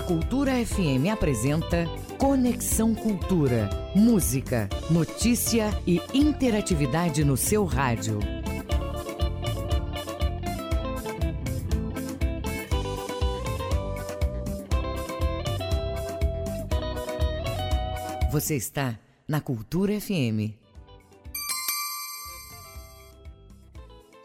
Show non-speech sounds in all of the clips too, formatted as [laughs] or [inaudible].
A Cultura FM apresenta Conexão Cultura. Música, notícia e interatividade no seu rádio. Você está na Cultura FM.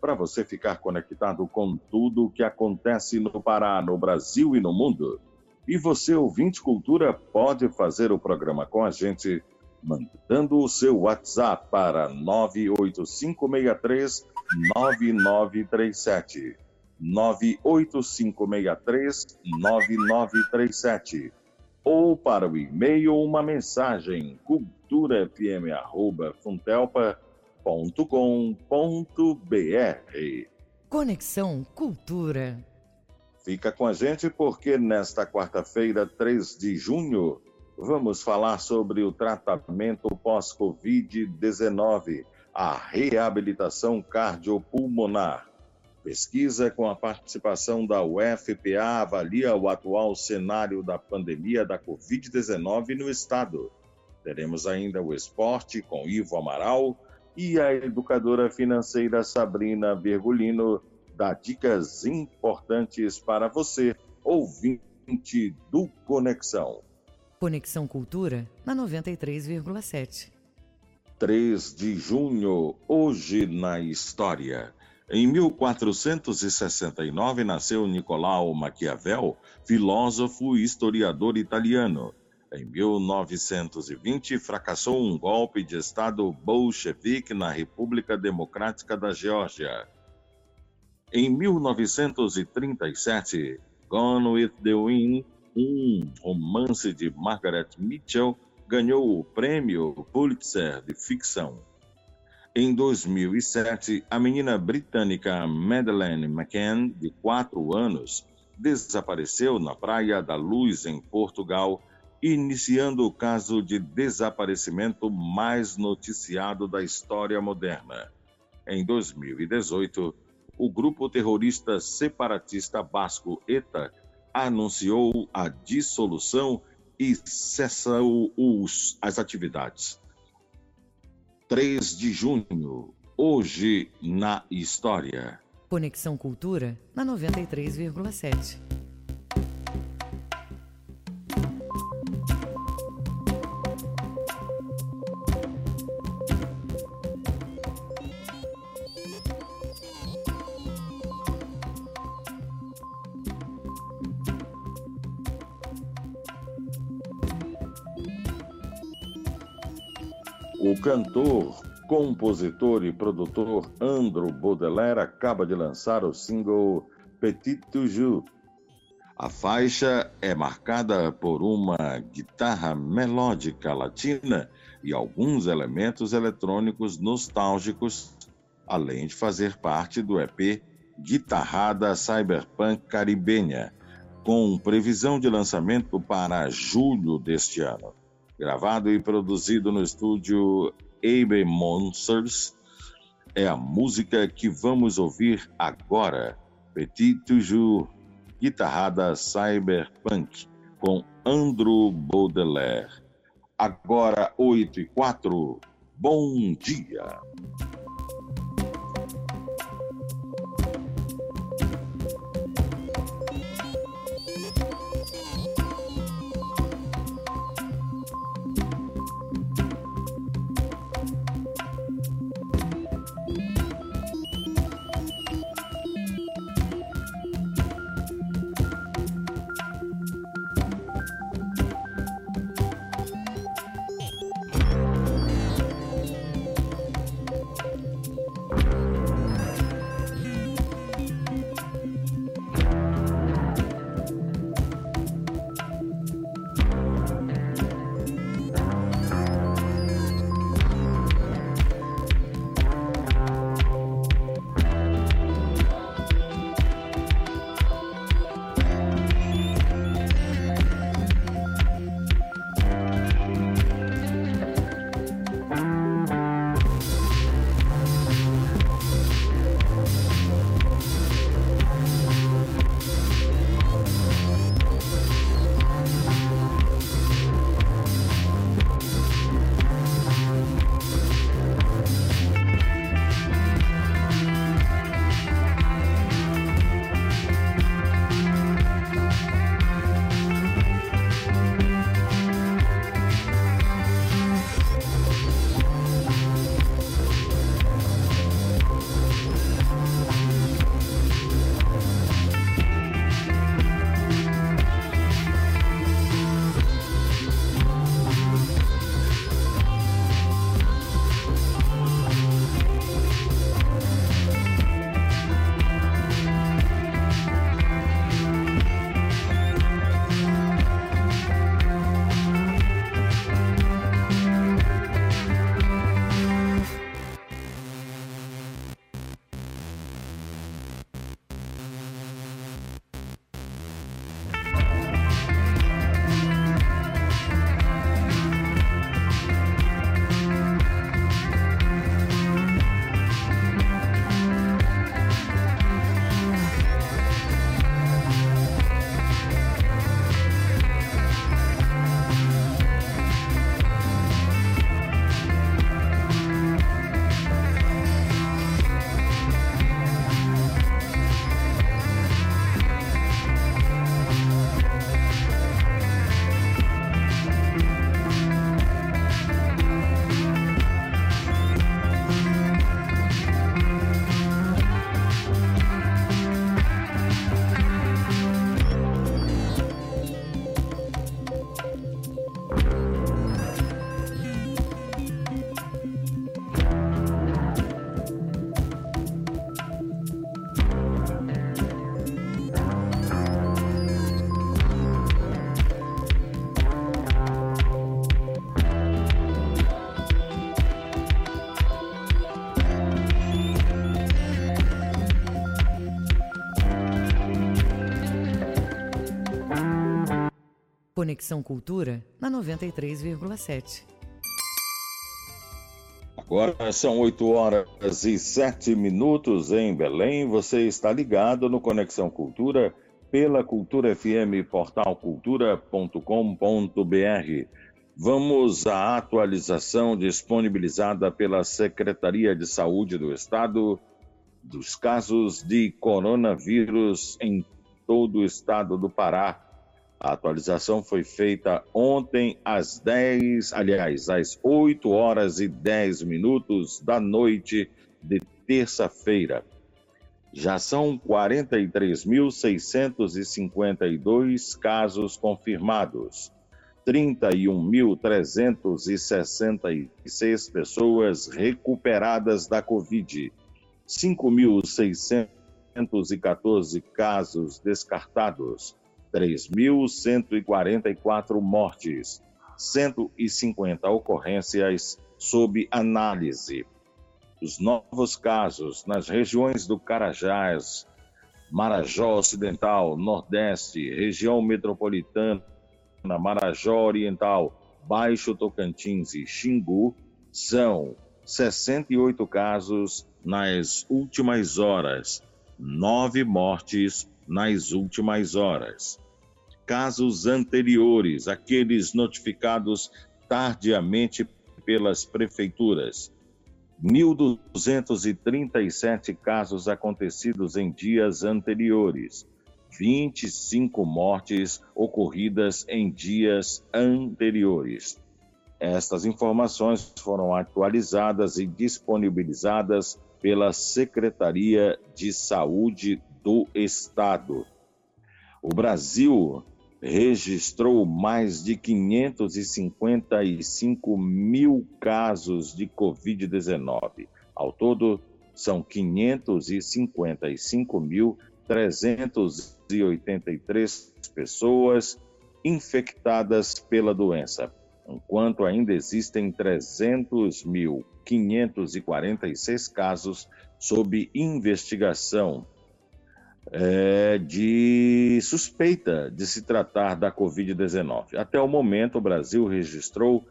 para você ficar conectado com tudo o que acontece no Pará, no Brasil e no mundo. E você, ouvinte Cultura, pode fazer o programa com a gente mandando o seu WhatsApp para 98563 9937. 98563 9937 ou para o e-mail uma mensagem culturafm@funtelpa.com www.cultura.com.br. Conexão Cultura. Fica com a gente porque nesta quarta-feira, 3 de junho, vamos falar sobre o tratamento pós-Covid-19, a reabilitação cardiopulmonar. Pesquisa com a participação da UFPA avalia o atual cenário da pandemia da Covid-19 no estado. Teremos ainda o esporte com Ivo Amaral e a educadora financeira Sabrina Virgulino dá dicas importantes para você, ouvinte do Conexão. Conexão Cultura na 93,7. 3 de junho, hoje na história. Em 1469 nasceu Nicolau Maquiavel, filósofo e historiador italiano. Em 1920, fracassou um golpe de Estado bolchevique na República Democrática da Geórgia. Em 1937, Gone with the Wind, um romance de Margaret Mitchell, ganhou o prêmio Pulitzer de ficção. Em 2007, a menina britânica Madeleine McCann, de 4 anos, desapareceu na Praia da Luz, em Portugal, iniciando o caso de desaparecimento mais noticiado da história moderna. Em 2018, o grupo terrorista separatista basco ETA anunciou a dissolução e cessou os, as atividades. 3 de junho, hoje na história. Conexão Cultura na 93,7. Cantor, compositor e produtor Andrew Baudelaire acaba de lançar o single Petit Toujours. A faixa é marcada por uma guitarra melódica latina e alguns elementos eletrônicos nostálgicos, além de fazer parte do EP Guitarrada Cyberpunk Caribenha, com previsão de lançamento para julho deste ano gravado e produzido no estúdio Abe Monsters, é a música que vamos ouvir agora. Petit Toujours, guitarrada cyberpunk, com Andrew Baudelaire. Agora, 8 e 4, bom dia! Conexão Cultura na 93,7. Agora são 8 horas e 7 minutos em Belém. Você está ligado no Conexão Cultura pela Cultura FM, portal cultura.com.br. Vamos à atualização disponibilizada pela Secretaria de Saúde do Estado dos casos de coronavírus em todo o estado do Pará. A atualização foi feita ontem às 10, aliás, às 8 horas e 10 minutos da noite de terça-feira. Já são 43.652 casos confirmados, 31.366 pessoas recuperadas da Covid, 5.614 casos descartados, 3.144 mortes, 150 ocorrências sob análise. Os novos casos nas regiões do Carajás, Marajó Ocidental, Nordeste, região metropolitana, Marajó Oriental, Baixo Tocantins e Xingu são 68 casos nas últimas horas, nove mortes nas últimas horas. Casos anteriores, aqueles notificados tardiamente pelas prefeituras. 1.237 casos acontecidos em dias anteriores. 25 mortes ocorridas em dias anteriores. Estas informações foram atualizadas e disponibilizadas pela Secretaria de Saúde do Estado. O Brasil registrou mais de 555 mil casos de Covid-19. Ao todo, são 555.383 pessoas infectadas pela doença, enquanto ainda existem 300.546 casos sob investigação é, de suspeita de se tratar da Covid-19. Até o momento, o Brasil registrou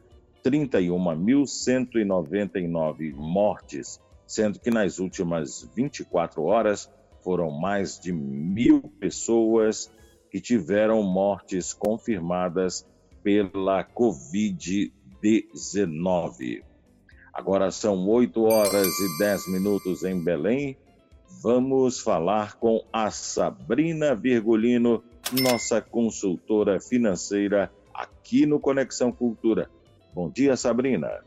31.199 mortes, sendo que nas últimas 24 horas foram mais de mil pessoas que tiveram mortes confirmadas pela Covid-19. Agora são 8 horas e 10 minutos em Belém vamos falar com a Sabrina Virgulino, nossa consultora financeira aqui no Conexão Cultura. Bom dia, Sabrina.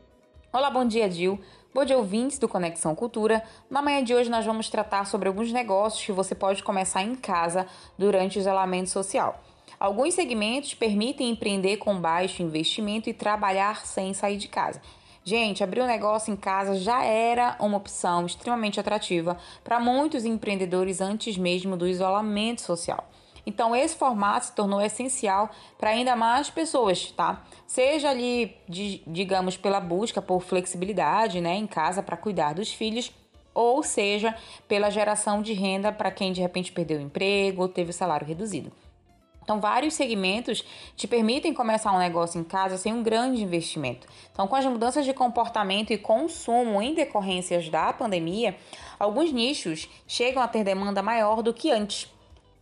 Olá, bom dia, Dil. Bom dia, ouvintes do Conexão Cultura. Na manhã de hoje nós vamos tratar sobre alguns negócios que você pode começar em casa durante o isolamento social. Alguns segmentos permitem empreender com baixo investimento e trabalhar sem sair de casa. Gente, abrir um negócio em casa já era uma opção extremamente atrativa para muitos empreendedores antes mesmo do isolamento social. Então, esse formato se tornou essencial para ainda mais pessoas, tá? Seja ali, digamos, pela busca por flexibilidade, né, em casa para cuidar dos filhos, ou seja, pela geração de renda para quem de repente perdeu o emprego ou teve o salário reduzido. Então, vários segmentos te permitem começar um negócio em casa sem um grande investimento. Então, com as mudanças de comportamento e consumo em decorrências da pandemia, alguns nichos chegam a ter demanda maior do que antes.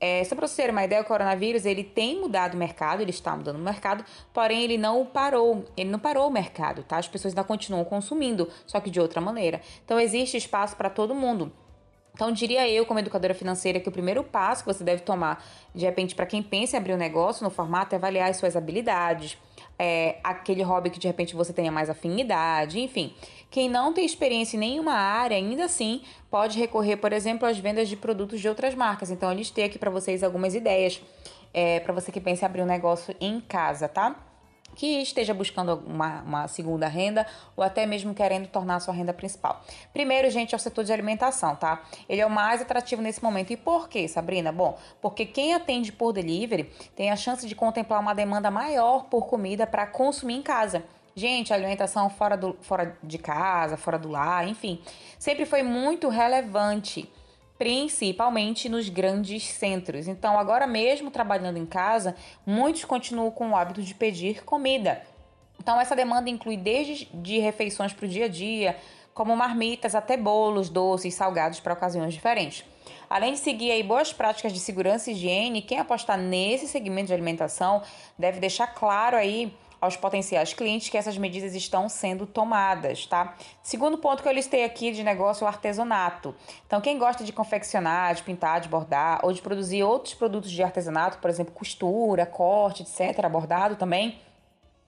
É, só para você ter uma ideia, o coronavírus ele tem mudado o mercado, ele está mudando o mercado, porém ele não parou, ele não parou o mercado, tá? As pessoas ainda continuam consumindo, só que de outra maneira. Então existe espaço para todo mundo. Então, diria eu, como educadora financeira, que o primeiro passo que você deve tomar, de repente, para quem pensa em abrir um negócio no formato, é avaliar as suas habilidades, é, aquele hobby que de repente você tenha mais afinidade, enfim. Quem não tem experiência em nenhuma área, ainda assim, pode recorrer, por exemplo, às vendas de produtos de outras marcas. Então, eu listei aqui para vocês algumas ideias é, para você que pensa em abrir um negócio em casa, tá? Que esteja buscando uma, uma, segunda renda ou até mesmo querendo tornar sua renda principal. Primeiro, gente, é o setor de alimentação, tá? Ele é o mais atrativo nesse momento. E por quê, Sabrina? Bom, porque quem atende por delivery tem a chance de contemplar uma demanda maior por comida para consumir em casa. Gente, alimentação fora, do, fora de casa, fora do lar, enfim, sempre foi muito relevante principalmente nos grandes centros. Então, agora mesmo trabalhando em casa, muitos continuam com o hábito de pedir comida. Então, essa demanda inclui desde de refeições para o dia a dia, como marmitas até bolos, doces, salgados para ocasiões diferentes. Além de seguir aí boas práticas de segurança e higiene, quem apostar nesse segmento de alimentação deve deixar claro aí aos potenciais clientes que essas medidas estão sendo tomadas, tá? Segundo ponto que eu listei aqui de negócio, o artesanato. Então, quem gosta de confeccionar, de pintar, de bordar ou de produzir outros produtos de artesanato, por exemplo, costura, corte, etc., bordado também,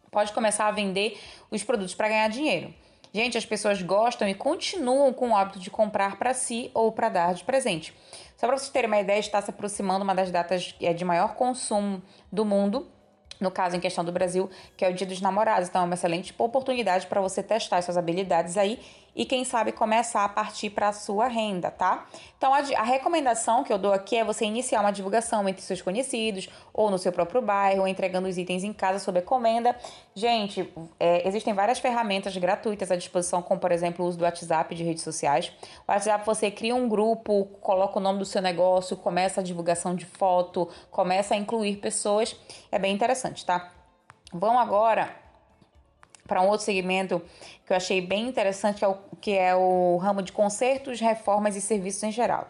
pode começar a vender os produtos para ganhar dinheiro. Gente, as pessoas gostam e continuam com o hábito de comprar para si ou para dar de presente. Só para vocês terem uma ideia, está se aproximando uma das datas é, de maior consumo do mundo no caso em questão do Brasil, que é o Dia dos Namorados. Então, é uma excelente oportunidade para você testar suas habilidades aí e quem sabe começar a partir para a sua renda, tá? Então a, a, recomendação que eu dou aqui é você iniciar uma divulgação entre seus conhecidos ou no seu próprio bairro, entregando os itens em casa sob encomenda. Gente, é, existem várias ferramentas gratuitas à disposição, como por exemplo o uso do WhatsApp de redes sociais. O WhatsApp você cria um grupo, coloca o nome do seu negócio, começa a divulgação de foto, começa a incluir pessoas. É bem interessante, tá? Vamos agora para um outro segmento que eu achei bem interessante, que é, o, que é o ramo de consertos, reformas e serviços em geral,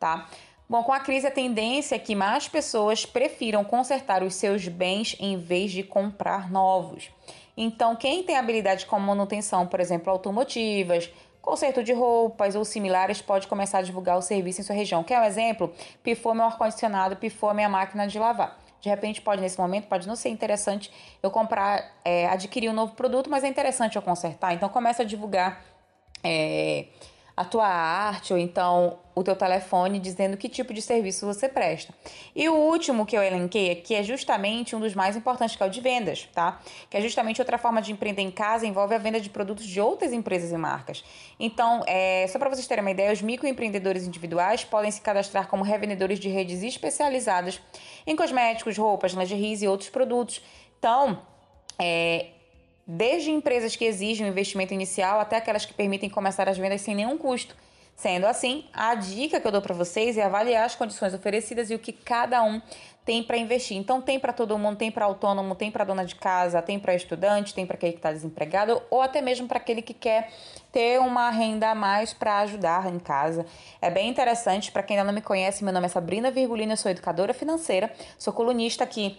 tá? Bom, com a crise, a tendência é que mais pessoas prefiram consertar os seus bens em vez de comprar novos. Então, quem tem habilidade com manutenção, por exemplo, automotivas, conserto de roupas ou similares, pode começar a divulgar o serviço em sua região. Quer um exemplo? Pifou meu ar-condicionado, pifou minha máquina de lavar. De repente, pode, nesse momento, pode não ser interessante eu comprar, é, adquirir um novo produto, mas é interessante eu consertar. Então, começa a divulgar é, a tua arte ou então o teu telefone dizendo que tipo de serviço você presta. E o último que eu elenquei aqui é justamente um dos mais importantes, que é o de vendas, tá? Que é justamente outra forma de empreender em casa, envolve a venda de produtos de outras empresas e marcas. Então, é, só para vocês terem uma ideia, os microempreendedores individuais podem se cadastrar como revendedores de redes especializadas em cosméticos, roupas, lingeries e outros produtos. Então, é, desde empresas que exigem um investimento inicial até aquelas que permitem começar as vendas sem nenhum custo. Sendo assim, a dica que eu dou para vocês é avaliar as condições oferecidas e o que cada um tem para investir. Então, tem para todo mundo, tem para autônomo, tem para dona de casa, tem para estudante, tem para aquele que está desempregado ou até mesmo para aquele que quer ter uma renda a mais para ajudar em casa. É bem interessante. Para quem ainda não me conhece, meu nome é Sabrina Virgulina, eu sou educadora financeira, sou colunista aqui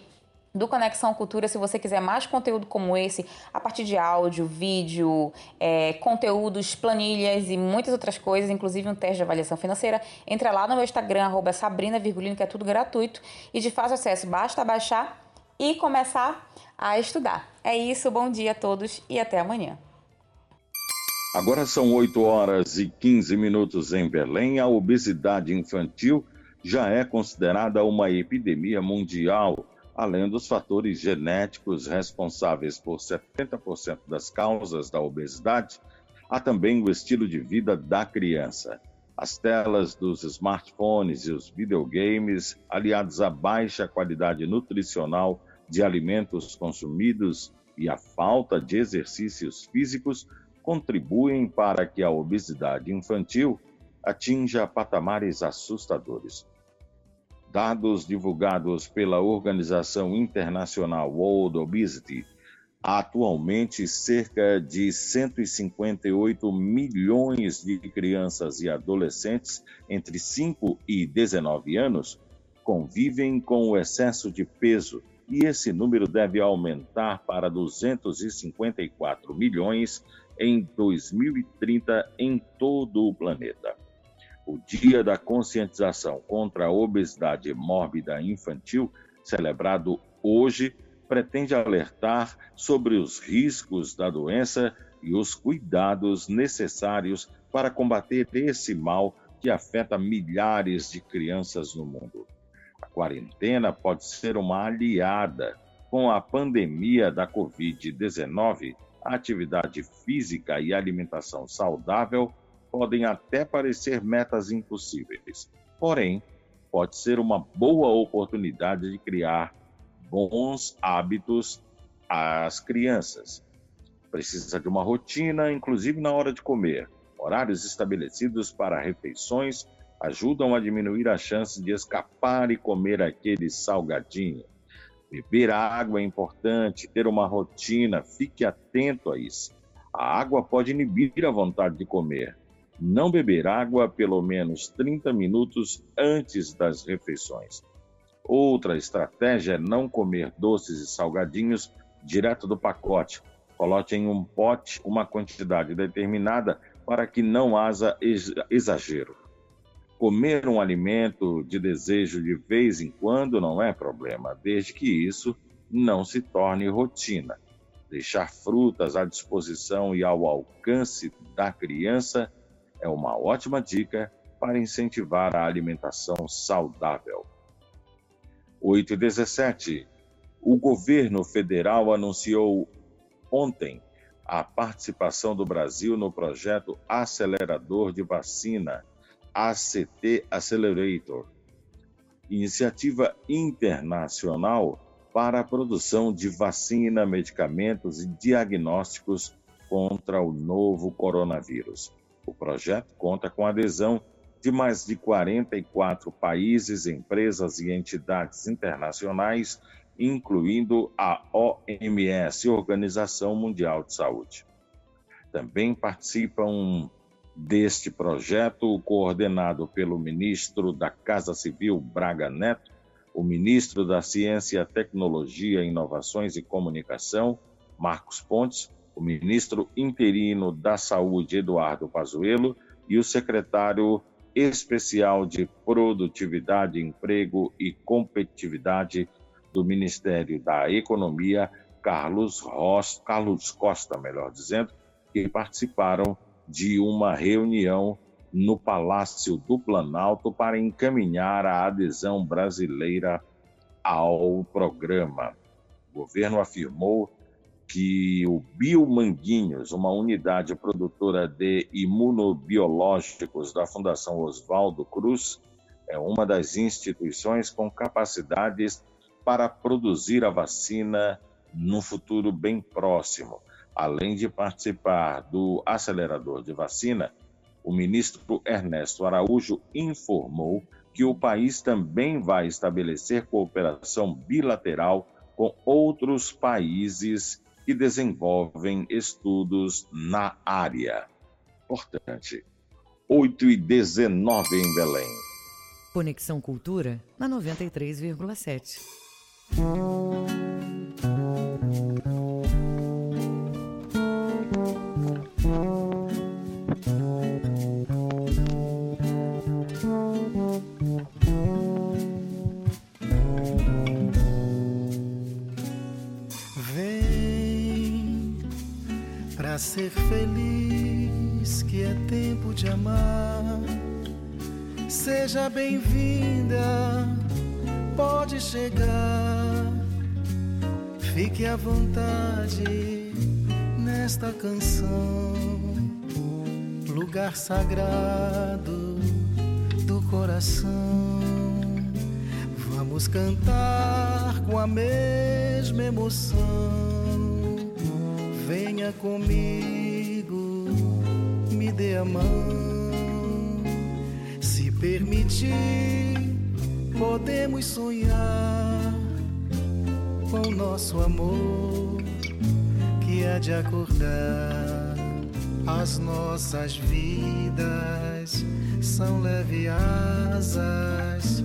do Conexão Cultura. Se você quiser mais conteúdo como esse, a partir de áudio, vídeo, é, conteúdos, planilhas e muitas outras coisas, inclusive um teste de avaliação financeira, entra lá no meu Instagram, arroba Sabrina Virgulino, que é tudo gratuito e de fácil acesso. Basta baixar e começar a estudar. É isso, bom dia a todos e até amanhã. Agora são 8 horas e 15 minutos em Belém. A obesidade infantil já é considerada uma epidemia mundial além dos fatores genéticos responsáveis por 70% das causas da obesidade, há também o estilo de vida da criança. As telas dos smartphones e os videogames, aliados à baixa qualidade nutricional de alimentos consumidos e a falta de exercícios físicos, contribuem para que a obesidade infantil atinja patamares assustadores. Dados divulgados pela Organização Internacional World Obesity, atualmente cerca de 158 milhões de crianças e adolescentes entre 5 e 19 anos convivem com o excesso de peso e esse número deve aumentar para 254 milhões em 2030 em todo o planeta. O Dia da Conscientização contra a Obesidade Mórbida Infantil, celebrado hoje, pretende alertar sobre os riscos da doença e os cuidados necessários para combater esse mal que afeta milhares de crianças no mundo. A quarentena pode ser uma aliada. Com a pandemia da Covid-19, a atividade física e alimentação saudável podem até parecer metas impossíveis, porém, pode ser uma boa oportunidade de criar bons hábitos às crianças. Precisa de uma rotina, inclusive na hora de comer, horários estabelecidos para refeições, ajudam a diminuir a chance de escapar e comer aquele salgadinho. Beber água é importante, ter uma rotina, fique atento a isso. A água pode inibir a vontade de comer. Não beber água pelo menos 30 minutos antes das refeições. Outra estratégia é não comer doces e salgadinhos direto do pacote. Coloque em um pote uma quantidade determinada para que não haja exagero. Comer um alimento de desejo de vez em quando não é problema, desde que isso não se torne rotina. Deixar frutas à disposição e ao alcance da criança é uma ótima dica para incentivar a alimentação saudável. 8 e 17. O governo federal anunciou ontem a participação do Brasil no projeto acelerador de vacina ACT Accelerator, iniciativa internacional para a produção de vacina, medicamentos e diagnósticos contra o novo coronavírus. O projeto conta com adesão de mais de 44 países, empresas e entidades internacionais, incluindo a OMS, Organização Mundial de Saúde. Também participam deste projeto, coordenado pelo ministro da Casa Civil, Braga Neto, o ministro da Ciência, Tecnologia, Inovações e Comunicação, Marcos Pontes, o ministro interino da Saúde, Eduardo Pazuello, e o secretário especial de Produtividade, Emprego e Competitividade do Ministério da Economia, Carlos, Ross, Carlos Costa, melhor dizendo, que participaram de uma reunião no Palácio do Planalto para encaminhar a adesão brasileira ao programa. O governo afirmou que o Biomanguinhos, uma unidade produtora de imunobiológicos da Fundação Oswaldo Cruz, é uma das instituições com capacidades para produzir a vacina no futuro bem próximo. Além de participar do acelerador de vacina, o ministro Ernesto Araújo informou que o país também vai estabelecer cooperação bilateral com outros países que desenvolvem estudos na área. Importante. 8 e 19 em Belém. Conexão Cultura na 93,7. Ser feliz, que é tempo de amar. Seja bem-vinda, pode chegar. Fique à vontade nesta canção, lugar sagrado do coração. Vamos cantar com a mesma emoção Venha comigo, me dê a mão. Se permitir, podemos sonhar com nosso amor que há de acordar. As nossas vidas são leve asas,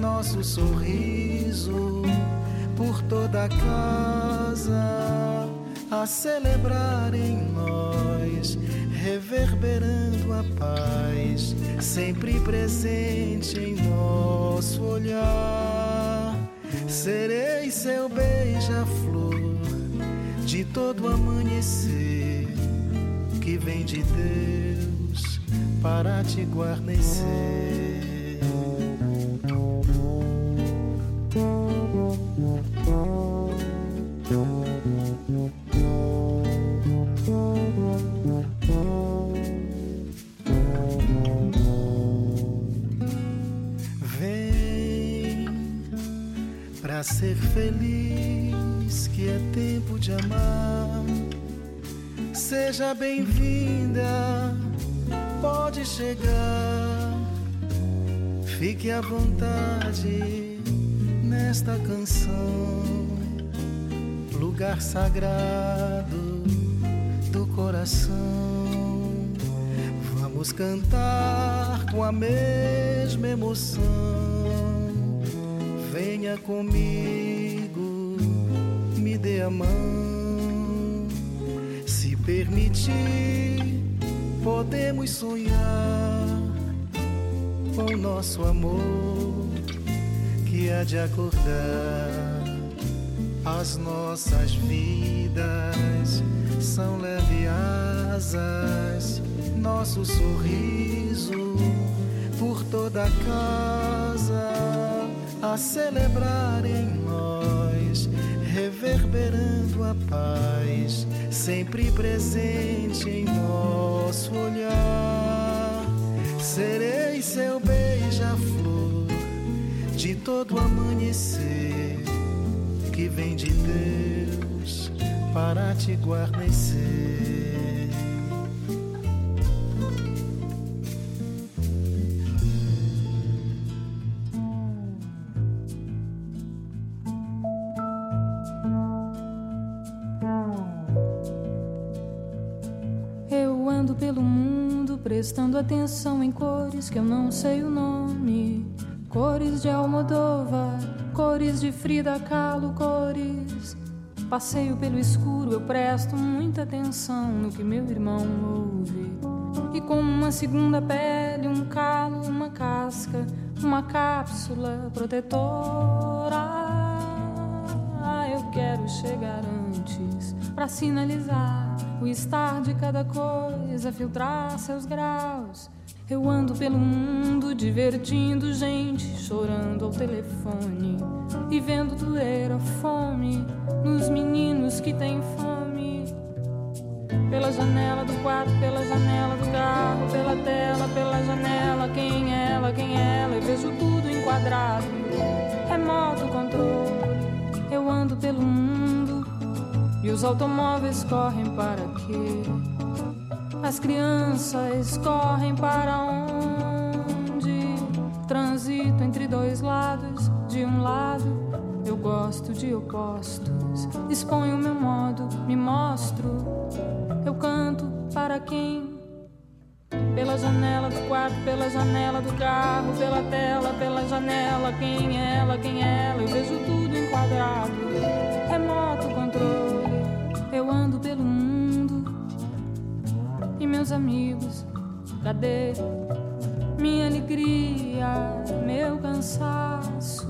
nosso sorriso por toda a casa a celebrar em nós, reverberando a paz, sempre presente em nosso olhar. Serei seu beija-flor de todo amanhecer que vem de Deus para te guarnecer. Ser feliz, que é tempo de amar. Seja bem-vinda, pode chegar. Fique à vontade nesta canção, lugar sagrado do coração. Vamos cantar com a mesma emoção. Venha comigo, me dê a mão. Se permitir, podemos sonhar com nosso amor que há de acordar as nossas vidas são leve asas nosso sorriso por toda a casa a celebrar em nós reverberando a paz sempre presente em nosso olhar serei seu beija-flor de todo amanhecer que vem de Deus para te guarnecer. Prestando atenção em cores que eu não sei o nome. Cores de Almodóvar, cores de Frida Kahlo, cores. Passeio pelo escuro, eu presto muita atenção no que meu irmão ouve. E como uma segunda pele, um calo, uma casca, uma cápsula protetora. Eu quero chegar antes para sinalizar o estar de cada coisa, filtrar seus graus eu ando pelo mundo divertindo gente, chorando ao telefone e vendo doer a fome nos meninos que têm fome. Pela janela do quarto, pela janela do carro, pela tela, pela janela, quem é ela, quem é ela, eu vejo tudo enquadrado. Remoto controle, eu ando pelo mundo e os automóveis correm para quê? As crianças correm para onde? Transito entre dois lados. De um lado, eu gosto de opostos. Exponho meu modo, me mostro. Eu canto para quem? Pela janela do quarto, pela janela do carro, pela tela, pela janela. Quem é ela, quem é ela? Eu vejo tudo enquadrado. Meus amigos, cadê minha alegria, meu cansaço,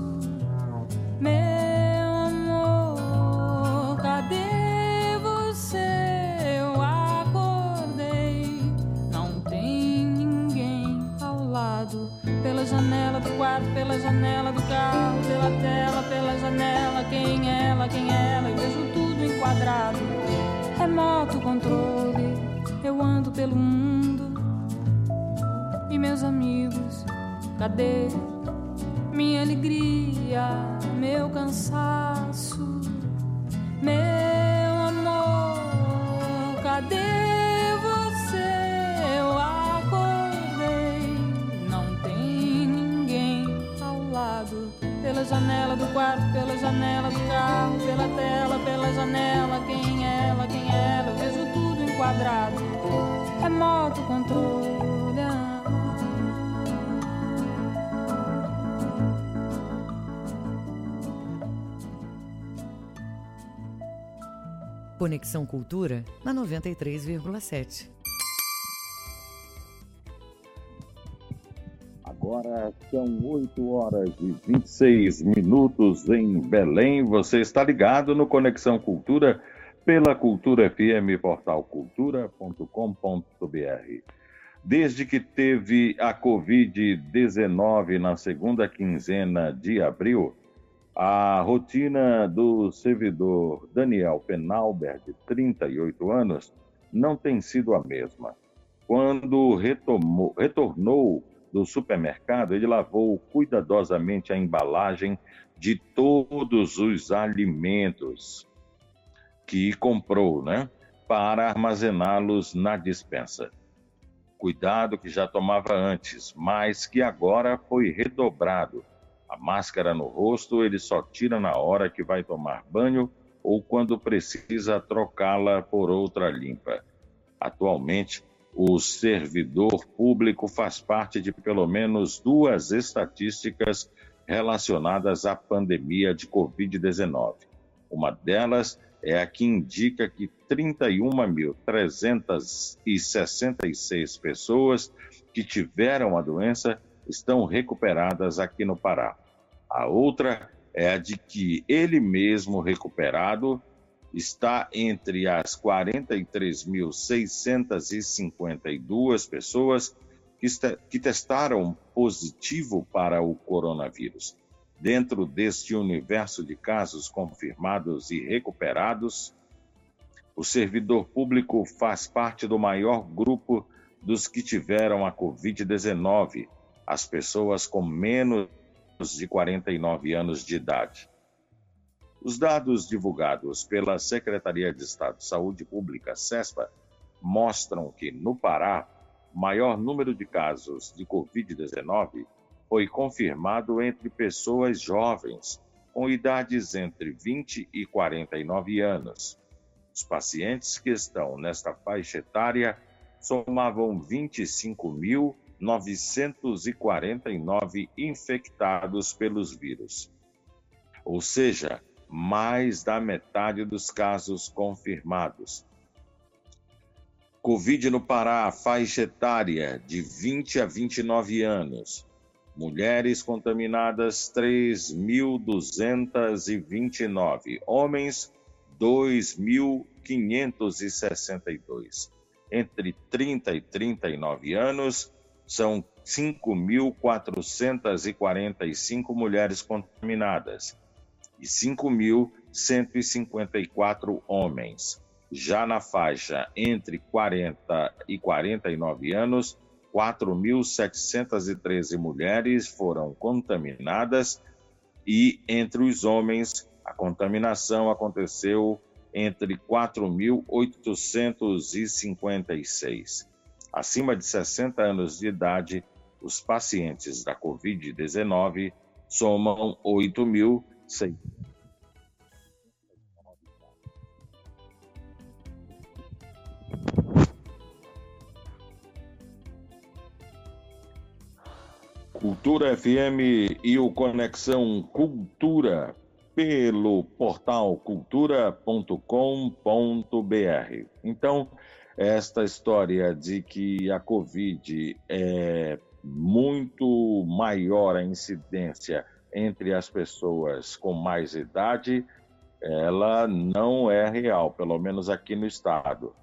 Conexão Cultura na 93,7. Agora são 8 horas e 26 minutos em Belém. Você está ligado no Conexão Cultura pela Cultura FM, portal cultura.com.br. Desde que teve a Covid-19 na segunda quinzena de abril, a rotina do servidor Daniel Penalber, de 38 anos, não tem sido a mesma. Quando retomou, retornou do supermercado, ele lavou cuidadosamente a embalagem de todos os alimentos que comprou, né, para armazená-los na dispensa. cuidado que já tomava antes, mas que agora foi redobrado. A máscara no rosto ele só tira na hora que vai tomar banho ou quando precisa trocá-la por outra limpa. Atualmente, o servidor público faz parte de pelo menos duas estatísticas relacionadas à pandemia de Covid-19. Uma delas é a que indica que 31.366 pessoas que tiveram a doença estão recuperadas aqui no Pará. A outra é a de que ele mesmo recuperado está entre as 43.652 pessoas que, que testaram positivo para o coronavírus. Dentro deste universo de casos confirmados e recuperados, o servidor público faz parte do maior grupo dos que tiveram a Covid-19, as pessoas com menos de 49 anos de idade. Os dados divulgados pela Secretaria de Estado de Saúde Pública, SESPA, mostram que, no Pará, maior número de casos de Covid-19 foi confirmado entre pessoas jovens, com idades entre 20 e 49 anos. Os pacientes que estão nesta faixa etária somavam 25.949 infectados pelos vírus. Ou seja, mais da metade dos casos confirmados. Covid no Pará, faixa etária de 20 a 29 anos. Mulheres contaminadas 3.229. Homens 2.562. Entre 30 e 39 anos, são 5.445 mulheres contaminadas e 5.154 homens. Já na faixa entre 40 e 49 anos, 4.713 mulheres foram contaminadas e entre os homens, a contaminação aconteceu entre 4.856. Acima de 60 anos de idade, os pacientes da Covid-19 somam 8.000 sei. Cultura FM e o Conexão Cultura pelo portal cultura.com.br. Então, esta história de que a Covid é muito maior a incidência entre as pessoas com mais idade, ela não é real, pelo menos aqui no estado.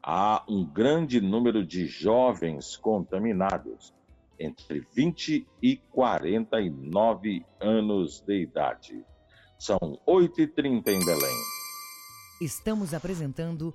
Há um grande número de jovens contaminados, entre 20 e 49 anos de idade. São 8h30 em Belém. Estamos apresentando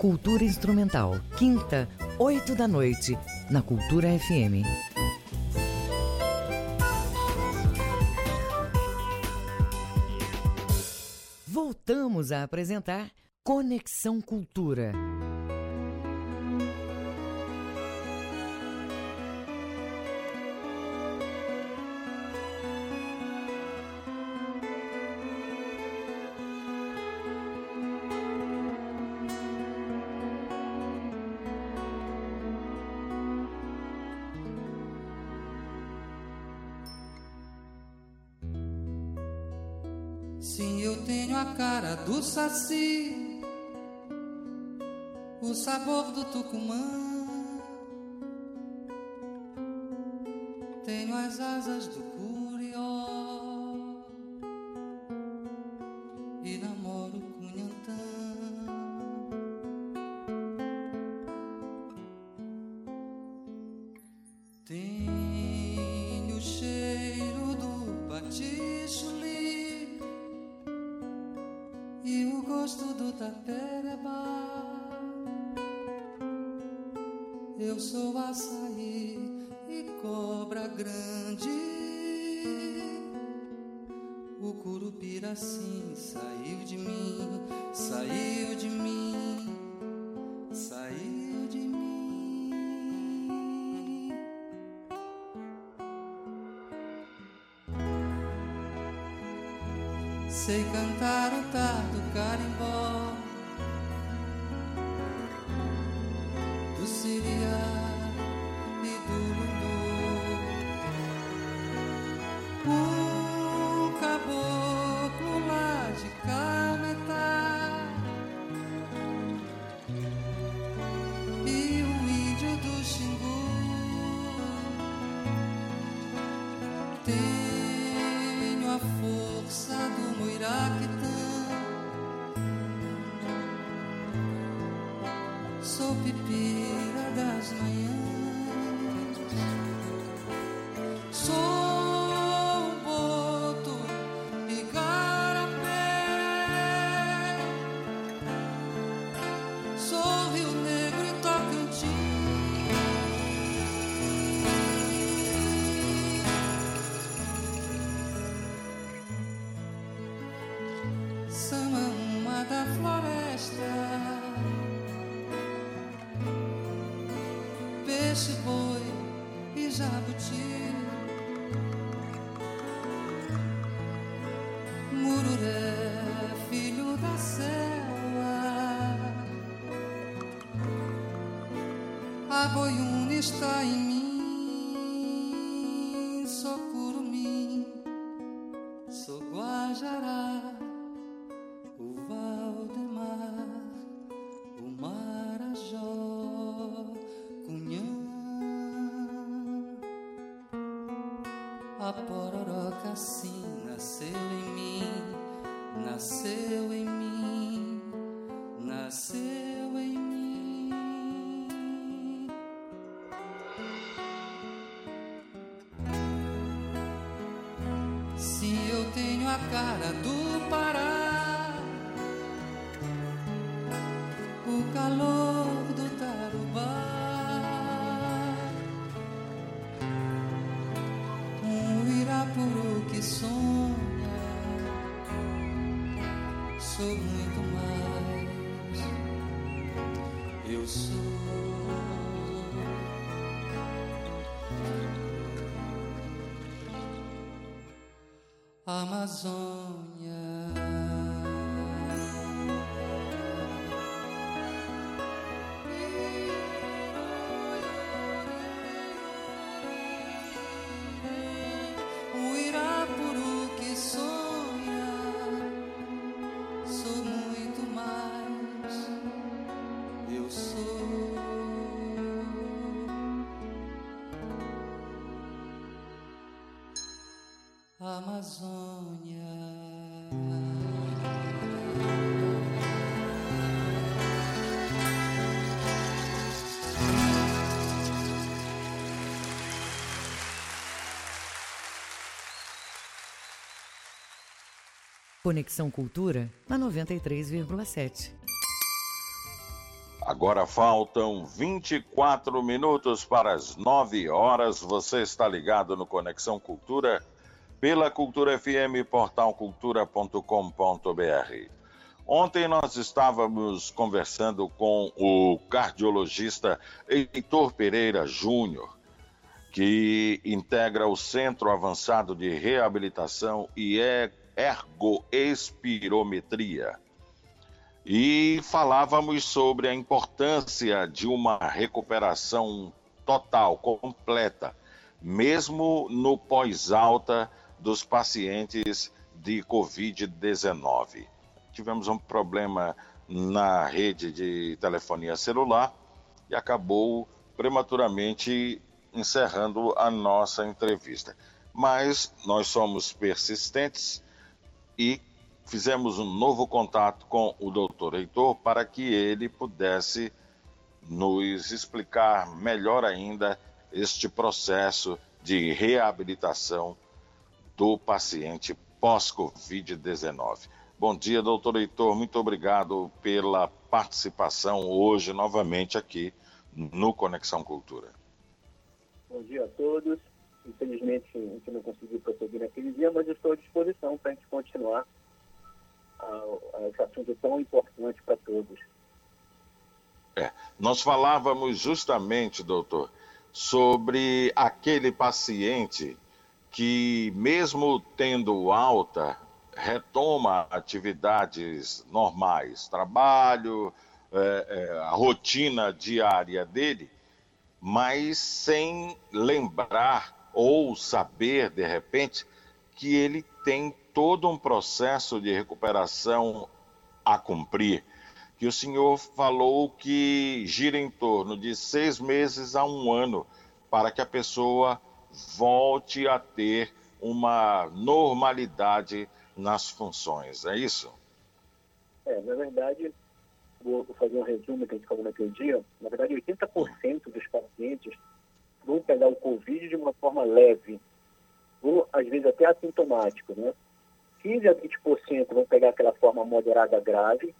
Cultura Instrumental, quinta, 8 da noite, na Cultura FM. Voltamos a apresentar Conexão Cultura. Do saci, o sabor do tucumã. Tenho as asas do curió Sei cantar o tardo carimbó. do Siriá boiuna está em mim. Sou curumim, sou guajará, o Valdemar, o Marajó. A pororoca sim tenho a cara do Pará, Conexão Cultura na 93,7. Agora faltam 24 minutos para as 9 horas. Você está ligado no Conexão Cultura pela Cultura FM, portal cultura.com.br. Ontem nós estávamos conversando com o cardiologista Heitor Pereira Júnior, que integra o Centro Avançado de Reabilitação e Ergoespirometria. E falávamos sobre a importância de uma recuperação total, completa, mesmo no pós-alta dos pacientes de Covid-19. Tivemos um problema na rede de telefonia celular e acabou prematuramente encerrando a nossa entrevista. Mas nós somos persistentes e fizemos um novo contato com o doutor Heitor para que ele pudesse nos explicar melhor ainda este processo de reabilitação do paciente pós-Covid-19. Bom dia, doutor Heitor. Muito obrigado pela participação hoje novamente aqui no Conexão Cultura. Bom dia a todos. Infelizmente, a gente não conseguiu prosseguir naquele dia, mas estou à disposição para a gente continuar esse assunto tão importante para todos. É, nós falávamos justamente, doutor, sobre aquele paciente que, mesmo tendo alta, retoma atividades normais, trabalho, é, é, a rotina diária dele, mas sem lembrar ou saber, de repente, que ele tem todo um processo de recuperação a cumprir. Que o senhor falou que gira em torno de seis meses a um ano para que a pessoa volte a ter uma normalidade nas funções, é isso? É, na verdade, vou fazer um resumo que a gente falou naquele dia. Na verdade, 80% dos pacientes vão pegar o Covid de uma forma leve, ou às vezes até assintomático, né? 15 a 20% vão pegar aquela forma moderada grave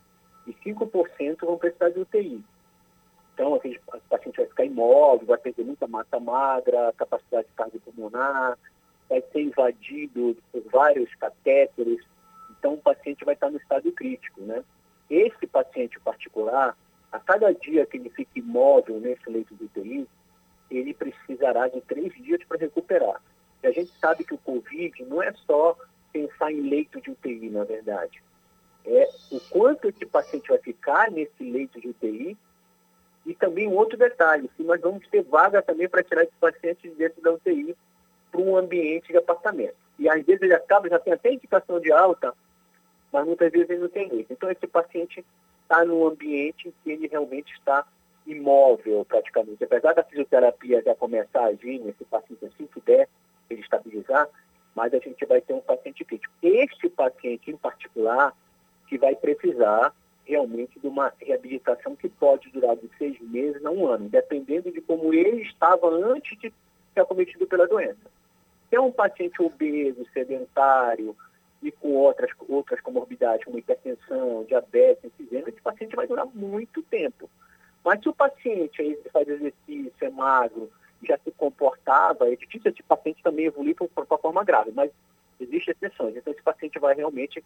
e 5% vão precisar de UTI. Então, aquele paciente vai ficar imóvel, vai perder muita massa magra, capacidade cardiopulmonar, vai ser invadido por vários catéteres, então o paciente vai estar no estado crítico, né? Esse paciente particular, a cada dia que ele fica imóvel nesse leito de UTI, ele precisará de três dias para recuperar. E a gente sabe que o Covid não é só pensar em leito de UTI, na verdade. É o quanto esse paciente vai ficar nesse leito de UTI e também um outro detalhe, se nós vamos ter vaga também para tirar esse paciente dentro da UTI para um ambiente de apartamento. E às vezes ele acaba, já tem até indicação de alta, mas muitas vezes ele não tem isso. Então esse paciente está num ambiente em que ele realmente está imóvel praticamente. Apesar da fisioterapia já começar a agir nesse paciente assim que der ele estabilizar, mas a gente vai ter um paciente crítico. Este paciente em particular que vai precisar realmente de uma reabilitação que pode durar de seis meses a um ano, dependendo de como ele estava antes de ser acometido pela doença. Se é um paciente obeso, sedentário e com outras, outras comorbidades, como hipertensão, diabetes, esse paciente vai durar muito tempo. Mas se o paciente faz exercício, é magro, já se comportava, é difícil esse paciente também evoluir para uma forma grave, mas existem exceções. Então, esse paciente vai realmente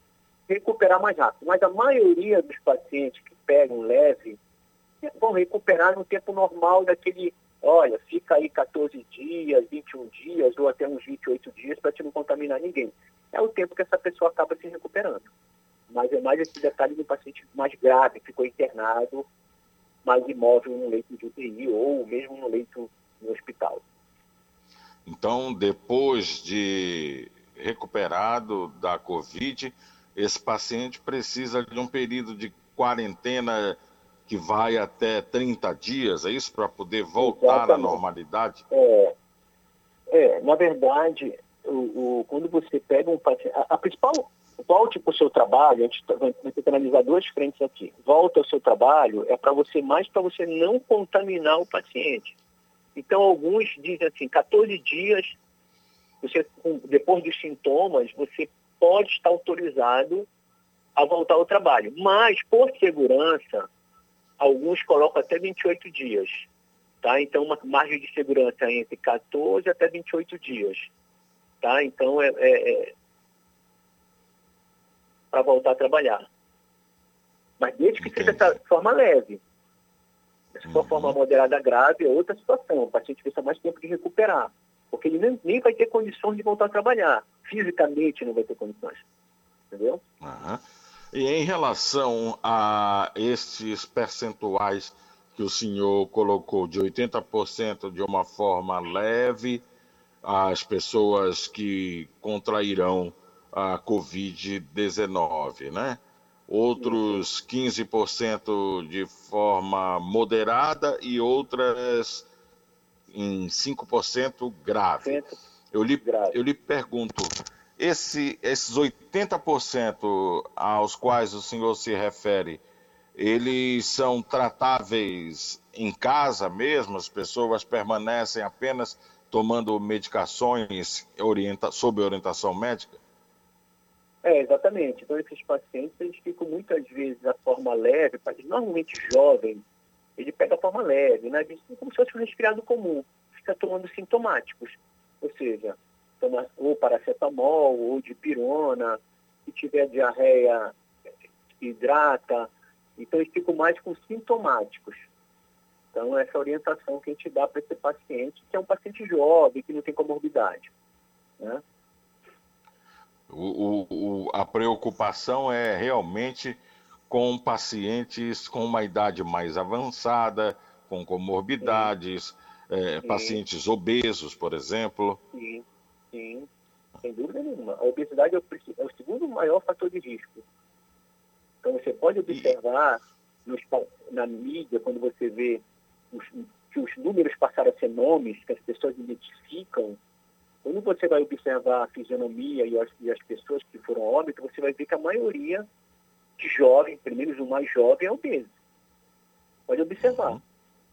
recuperar mais rápido. Mas a maioria dos pacientes que pegam leve vão recuperar no tempo normal daquele olha, fica aí 14 dias, 21 dias ou até uns 28 dias para te não contaminar ninguém. É o tempo que essa pessoa acaba se recuperando. Mas é mais esse detalhe do paciente mais grave, ficou internado, mais imóvel no leito de UTI ou mesmo no leito no hospital. Então, depois de recuperado da Covid, esse paciente precisa de um período de quarentena que vai até 30 dias, é isso? Para poder voltar Exatamente. à normalidade? É, é na verdade, o, o, quando você pega um paciente. A, a principal. Volte para o seu trabalho, a gente tá, vai analisar duas frentes aqui. Volta ao seu trabalho é para você, mais para você não contaminar o paciente. Então, alguns dizem assim: 14 dias, você, depois dos sintomas, você pode estar autorizado a voltar ao trabalho. Mas, por segurança, alguns colocam até 28 dias. Tá? Então, uma margem de segurança entre 14 até 28 dias. Tá? Então, é, é, é para voltar a trabalhar. Mas desde que seja dessa forma leve. Se for forma uhum. moderada grave, é outra situação. O paciente precisa mais tempo de recuperar. Porque ele nem, nem vai ter condições de voltar a trabalhar. Fisicamente não vai ter condições. Entendeu? Uhum. E em relação a estes percentuais que o senhor colocou, de 80% de uma forma leve, as pessoas que contrairão a Covid-19, né? Outros 15% de forma moderada e outras em 5% grave. Eu lhe, eu lhe pergunto, esse, esses 80% aos quais o senhor se refere, eles são tratáveis em casa mesmo? As pessoas permanecem apenas tomando medicações orienta sob orientação médica? É, exatamente. Então, esses pacientes, eles ficam muitas vezes a forma leve, normalmente jovem, ele pega a forma leve, né? como se fosse um resfriado comum, fica tomando sintomáticos, ou seja, toma ou paracetamol, ou dipirona, se tiver diarreia, hidrata, então eles ficam mais com sintomáticos. Então, essa orientação que a gente dá para esse paciente, que é um paciente jovem, que não tem comorbidade. Né? O, o, a preocupação é realmente com pacientes com uma idade mais avançada, com comorbidades, é, pacientes obesos, por exemplo. Sim, sim, sem dúvida nenhuma. A obesidade é o, é o segundo maior fator de risco. Então você pode observar e... nos, na mídia, quando você vê os, que os números passaram a ser nomes que as pessoas identificam, quando você vai observar a fisionomia e as, e as pessoas que foram óbito, você vai ver que a maioria de jovem, pelo menos o mais jovem, é obeso. Pode observar, uhum.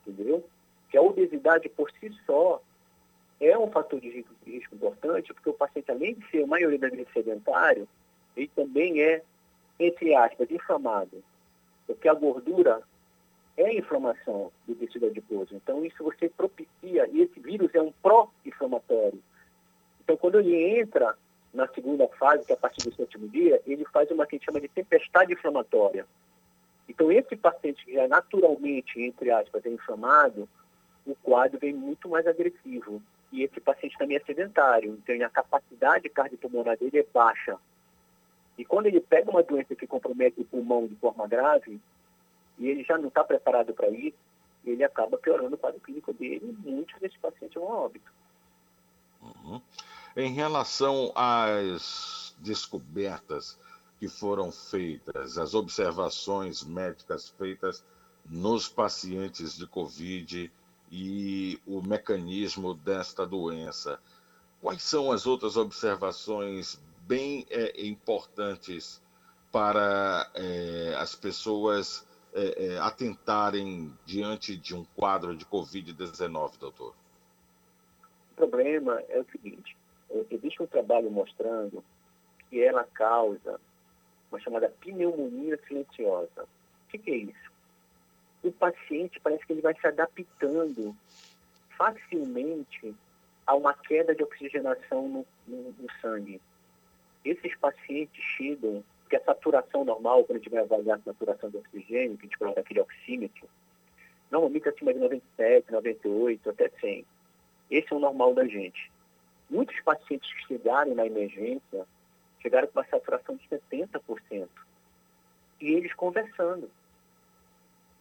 entendeu? Que a obesidade por si só é um fator de risco, de risco, importante, porque o paciente, além de ser a maioria das vezes sedentário, ele também é, entre aspas, inflamado. Porque a gordura é inflamação do tecido adiposo. Então, isso você propicia, e esse vírus é um pró-inflamatório. Então, quando ele entra na segunda fase, que é a partir do sétimo dia, ele faz uma que a gente chama de tempestade inflamatória. Então, esse paciente que já naturalmente, entre aspas, é inflamado, o quadro vem muito mais agressivo. E esse paciente também é sedentário, então a capacidade cardiopulmonar dele é baixa. E quando ele pega uma doença que compromete o pulmão de forma grave, e ele já não está preparado para isso, ele acaba piorando o quadro clínico dele e muitos desses pacientes vão a óbito. Uhum. Em relação às descobertas que foram feitas, as observações médicas feitas nos pacientes de Covid e o mecanismo desta doença, quais são as outras observações bem é, importantes para é, as pessoas é, é atentarem diante de um quadro de Covid-19, doutor? O problema é o seguinte: existe um trabalho mostrando que ela causa uma chamada pneumonia silenciosa. O que, que é isso? O paciente parece que ele vai se adaptando facilmente a uma queda de oxigenação no, no, no sangue. Esses pacientes chegam, que a saturação normal, quando a gente vai avaliar a saturação de oxigênio, que a gente coloca aquele oxímetro, normalmente acima de 97, 98, até 100. Esse é o normal da gente. Muitos pacientes que chegaram na emergência chegaram com uma saturação de 70%. E eles conversando.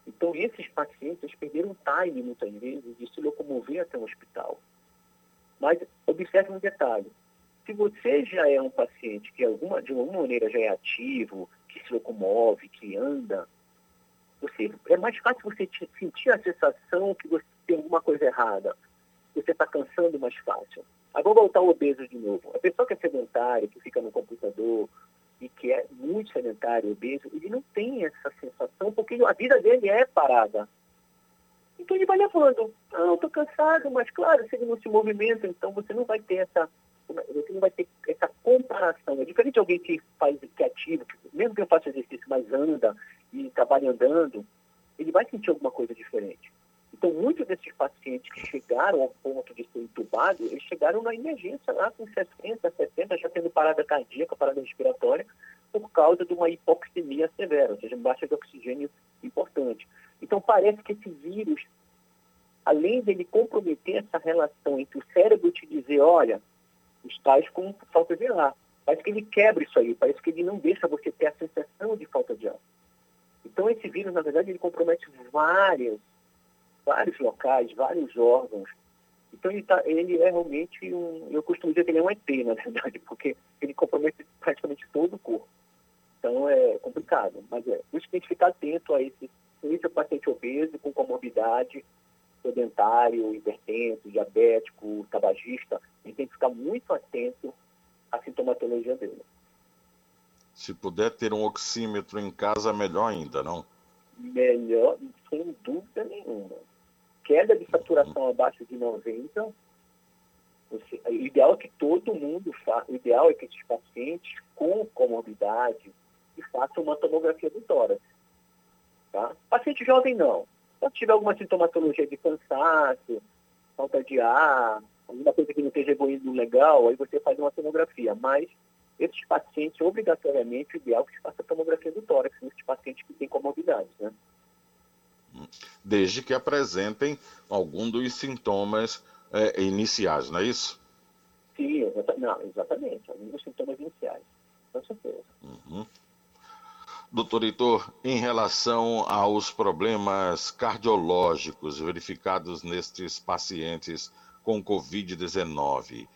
Então, esses pacientes perderam time, muitas vezes, de se locomover até o hospital. Mas, observe um detalhe. Se você já é um paciente que alguma, de alguma maneira já é ativo, que se locomove, que anda, você, é mais fácil você sentir a sensação que você tem alguma coisa errada. Você está cansando mais fácil. Aí vou voltar ao obeso de novo. A pessoa que é sedentária, que fica no computador e que é muito sedentário, obeso, ele não tem essa sensação porque a vida dele é parada. Então ele vai levando. Não, estou cansado, mas claro, se ele não se movimenta, então você não vai ter essa você não vai ter essa comparação. É diferente de alguém que faz que é ativo, que, mesmo que eu faça exercício, mas anda e trabalha andando, ele vai sentir alguma coisa diferente. Então, muitos desses pacientes que chegaram ao ponto de ser entubados, eles chegaram na emergência lá com 60, 70, já tendo parada cardíaca, parada respiratória, por causa de uma hipoxemia severa, ou seja, baixa de oxigênio importante. Então, parece que esse vírus, além dele comprometer essa relação entre o cérebro te dizer, olha, estás com falta de ar, parece que ele quebra isso aí, parece que ele não deixa você ter a sensação de falta de ar. Então, esse vírus, na verdade, ele compromete várias vários locais, vários órgãos. Então ele, tá, ele é realmente um. Eu costumo dizer que ele é um ET, na [laughs] verdade, porque ele compromete praticamente todo o corpo. Então é complicado, mas é. Por isso que tem que ficar atento a esse, esse paciente obeso com comorbidade, sedentário, hipertenso, diabético, tabagista. Ele tem que ficar muito atento à sintomatologia dele. Se puder ter um oxímetro em casa, melhor ainda, não? Melhor, sem dúvida nenhuma queda de saturação abaixo de 90 Você, o ideal é que todo mundo faça, o ideal é que esses pacientes com comorbidade façam uma tomografia do tórax. Tá? Paciente jovem não. Se tiver alguma sintomatologia de cansaço, falta de ar, alguma coisa que não esteja evoluindo legal, aí você faz uma tomografia. Mas esses pacientes, obrigatoriamente, o ideal é que se faça a tomografia do tórax, nesses pacientes que têm comorbidades, né? Desde que apresentem algum dos sintomas é, iniciais, não é isso? Sim, exatamente. Não, exatamente. Alguns dos sintomas iniciais, com certeza. Uhum. Doutor Heitor, em relação aos problemas cardiológicos verificados nestes pacientes com Covid-19,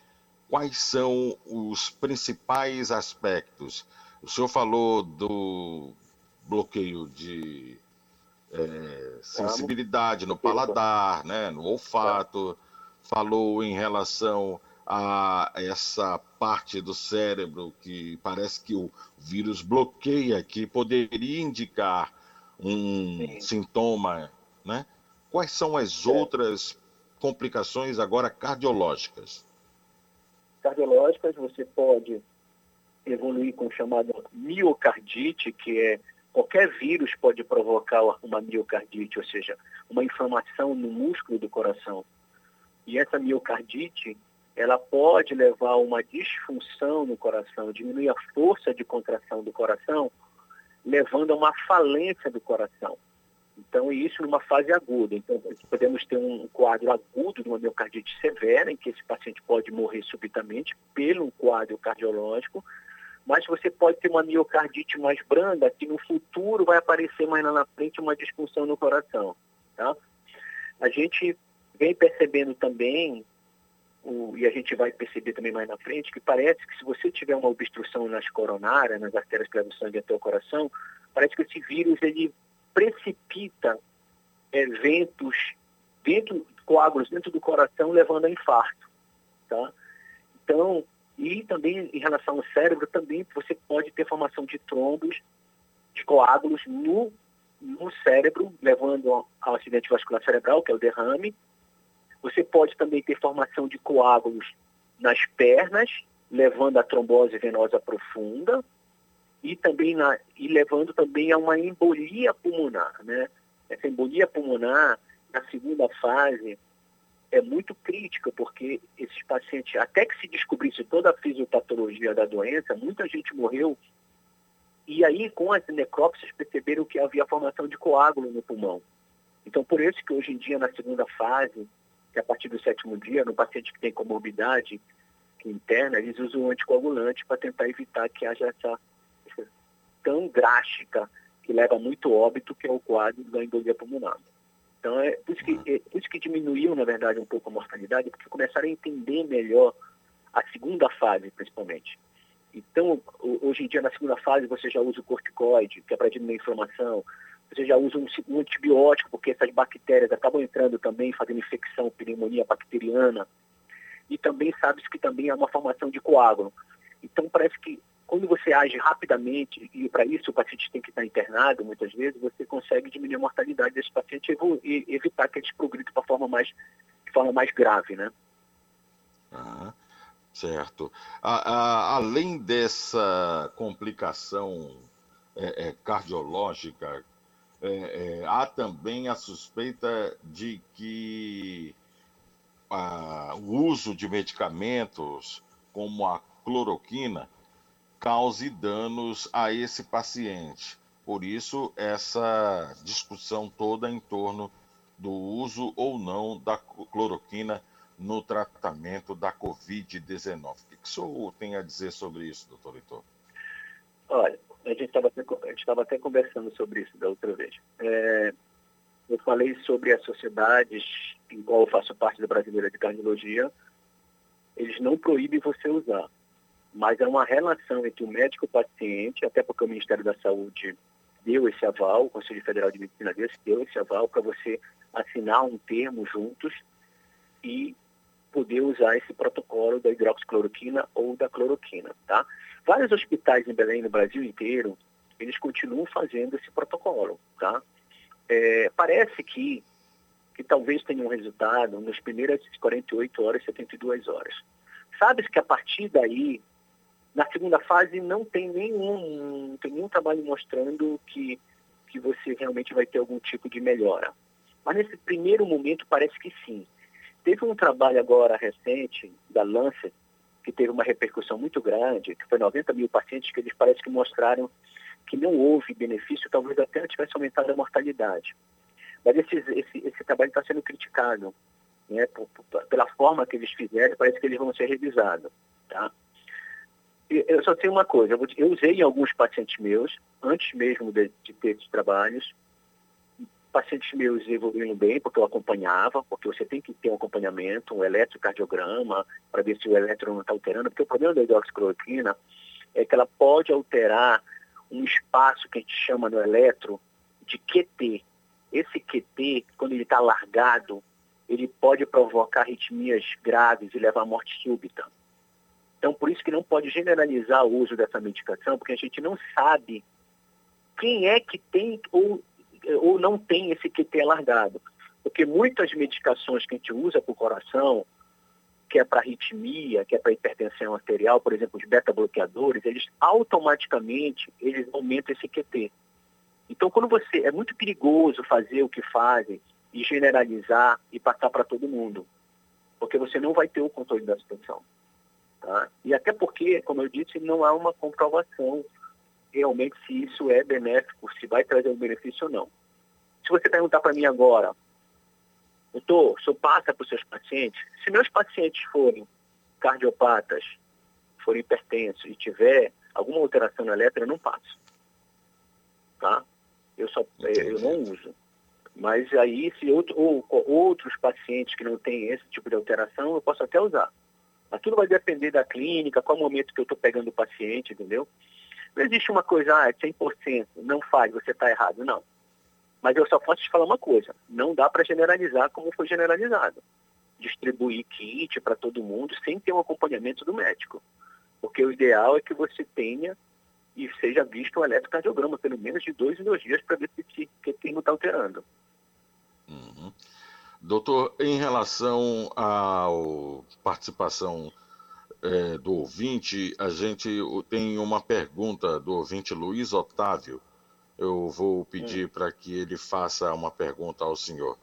quais são os principais aspectos? O senhor falou do bloqueio de é, sensibilidade no paladar, né, no olfato, falou em relação a essa parte do cérebro que parece que o vírus bloqueia, que poderia indicar um Sim. sintoma, né? Quais são as é. outras complicações agora cardiológicas? Cardiológicas, você pode evoluir com o chamado miocardite, que é qualquer vírus pode provocar uma miocardite, ou seja, uma inflamação no músculo do coração. E essa miocardite, ela pode levar a uma disfunção no coração, diminuir a força de contração do coração, levando a uma falência do coração. Então, isso numa fase aguda. Então, podemos ter um quadro agudo de uma miocardite severa, em que esse paciente pode morrer subitamente pelo quadro cardiológico, mas você pode ter uma miocardite mais branda, que no futuro vai aparecer mais lá na frente uma disfunção no coração. Tá? A gente vem percebendo também o, e a gente vai perceber também mais na frente, que parece que se você tiver uma obstrução nas coronárias, nas artérias que levam sangue até o coração, parece que esse vírus ele precipita eventos dentro, coágulos dentro do coração, levando a infarto. Tá? Então, e também em relação ao cérebro, também você pode ter formação de trombos, de coágulos no, no cérebro, levando ao acidente vascular cerebral, que é o derrame, você pode também ter formação de coágulos nas pernas, levando a trombose venosa profunda e também na, e levando também a uma embolia pulmonar, né? Essa embolia pulmonar na segunda fase é muito crítica porque esses pacientes, até que se descobrisse toda a fisiopatologia da doença, muita gente morreu e aí com as necrópsias perceberam que havia formação de coágulo no pulmão. Então por isso que hoje em dia na segunda fase que a partir do sétimo dia, no paciente que tem comorbidade interna, eles usam anticoagulante para tentar evitar que haja essa, essa, tão drástica que leva muito óbito, que é o quadro da embolia pulmonar. Então, é por isso, que, é por isso que diminuiu, na verdade, um pouco a mortalidade, porque começaram a entender melhor a segunda fase, principalmente. Então, hoje em dia, na segunda fase, você já usa o corticoide, que é para diminuir a inflamação, você já usa um, um antibiótico, porque essas bactérias acabam entrando também, fazendo infecção, pneumonia bacteriana. E também sabe-se que também é uma formação de coágulo. Então, parece que quando você age rapidamente, e para isso o paciente tem que estar internado muitas vezes, você consegue diminuir a mortalidade desse paciente e evitar que eles progridam para forma mais, de forma mais grave, né? Ah, certo. A, a, além dessa complicação é, é, cardiológica é, é, há também a suspeita de que a, o uso de medicamentos como a cloroquina cause danos a esse paciente. Por isso, essa discussão toda em torno do uso ou não da cloroquina no tratamento da Covid-19. O que, o senhor tem a dizer sobre isso, doutor Heitor? Olha, a gente estava até, até conversando sobre isso da outra vez. É, eu falei sobre as sociedades em qual eu faço parte da Brasileira de Cardiologia. Eles não proíbem você usar, mas é uma relação entre o médico e o paciente, até porque o Ministério da Saúde deu esse aval, o Conselho Federal de Medicina deu esse aval para você assinar um termo juntos e poder usar esse protocolo da hidroxicloroquina ou da cloroquina, tá? Vários hospitais em Belém, no Brasil inteiro, eles continuam fazendo esse protocolo, tá? É, parece que que talvez tenha um resultado nas primeiras 48 horas, 72 horas. Sabe-se que a partir daí, na segunda fase, não tem nenhum, tem nenhum trabalho mostrando que, que você realmente vai ter algum tipo de melhora. Mas nesse primeiro momento parece que sim. Teve um trabalho agora recente da Lancet, que teve uma repercussão muito grande, que foi 90 mil pacientes, que eles parece que mostraram que não houve benefício, talvez até tivesse aumentado a mortalidade. Mas esse, esse, esse trabalho está sendo criticado né, por, por, pela forma que eles fizeram, parece que eles vão ser revisados. Tá? Eu só tenho uma coisa, eu, usei em alguns pacientes meus, antes mesmo de, de ter esses trabalhos, pacientes meus evoluindo bem, porque eu acompanhava, porque você tem que ter um acompanhamento, um eletrocardiograma, para ver se o eletro não está alterando, porque o problema da hidroxicloroquina é que ela pode alterar um espaço que a gente chama no eletro de QT. Esse QT, quando ele está largado, ele pode provocar arritmias graves e levar à morte súbita. Então, por isso que não pode generalizar o uso dessa medicação, porque a gente não sabe quem é que tem ou ou não tem esse QT alargado. Porque muitas medicações que a gente usa para o coração, que é para arritmia, que é para hipertensão arterial, por exemplo, os beta-bloqueadores, eles automaticamente eles aumentam esse QT. Então, quando você. É muito perigoso fazer o que fazem e generalizar e passar para todo mundo. Porque você não vai ter o controle da situação. Tá? E até porque, como eu disse, não há uma comprovação realmente se isso é benéfico, se vai trazer um benefício ou não. Se você perguntar para mim agora, doutor, o senhor passa para os seus pacientes? Se meus pacientes forem cardiopatas, forem hipertensos e tiver alguma alteração na elétrica, eu não passo. Tá? Eu, só, eu não uso. Mas aí, se outro, ou, outros pacientes que não têm esse tipo de alteração, eu posso até usar. Mas tudo vai depender da clínica, qual momento que eu estou pegando o paciente, entendeu? Não existe uma coisa, ah, é 100%, não faz, você está errado. Não. Mas eu só posso te falar uma coisa, não dá para generalizar como foi generalizado. Distribuir kit para todo mundo sem ter um acompanhamento do médico. Porque o ideal é que você tenha e seja visto um eletrocardiograma, pelo menos de dois em dois dias, para ver se o termo está alterando. Uhum. Doutor, em relação à participação é, do ouvinte, a gente tem uma pergunta do ouvinte Luiz Otávio. Eu vou pedir hum. para que ele faça uma pergunta ao senhor.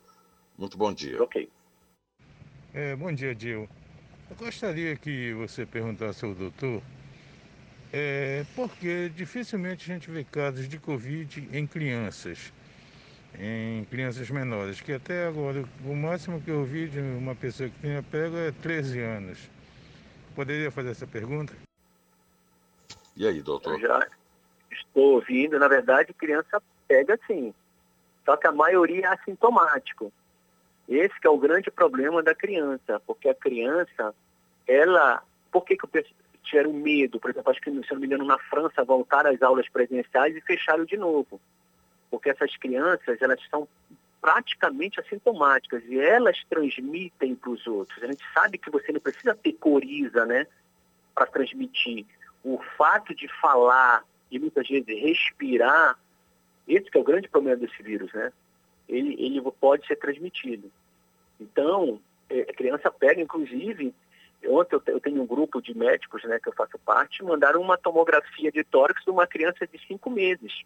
Muito bom dia. Ok. É, bom dia, Dil. Eu gostaria que você perguntasse ao doutor é, porque dificilmente a gente vê casos de Covid em crianças, em crianças menores, que até agora o máximo que eu vi de uma pessoa que tenha pego é 13 anos. Poderia fazer essa pergunta? E aí, doutor? Eu já estou ouvindo. Na verdade, criança pega sim. Só que a maioria é assintomático. Esse é o grande problema da criança, porque a criança, ela... Por que, que eu tiveram medo? Por exemplo, acho que, se não me engano, na França, voltar às aulas presenciais e fecharam de novo. Porque essas crianças, elas são praticamente assintomáticas e elas transmitem para os outros. A gente sabe que você não precisa ter coriza, né, para transmitir. O fato de falar e muitas vezes respirar, esse é o grande problema desse vírus, né? Ele, ele pode ser transmitido. Então, é, a criança pega, inclusive, ontem eu tenho um grupo de médicos, né, que eu faço parte, mandaram uma tomografia de tórax de uma criança de cinco meses,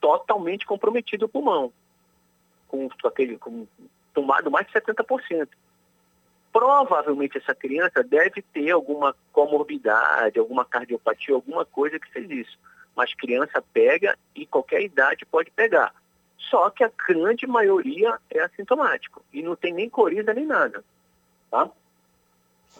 totalmente comprometido o pulmão com, aquele, com tomado mais de 70%. Provavelmente essa criança deve ter alguma comorbidade, alguma cardiopatia, alguma coisa que fez isso. Mas criança pega e qualquer idade pode pegar. Só que a grande maioria é assintomático e não tem nem coriza nem nada. Tá?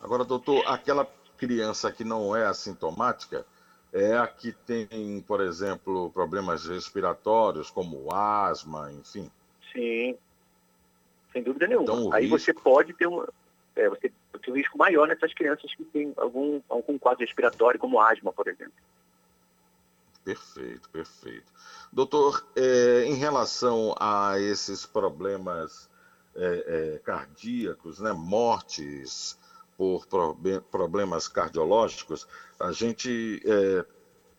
Agora, doutor, aquela criança que não é assintomática é a que tem, por exemplo, problemas respiratórios, como asma, enfim. Sim, sem dúvida nenhuma. Então, Aí risco... você pode ter uma, é, você tem um risco maior nessas crianças que têm algum, algum quadro respiratório, como asma, por exemplo. Perfeito, perfeito. Doutor, é, em relação a esses problemas é, é cardíacos, né, mortes por problemas cardiológicos, a gente é,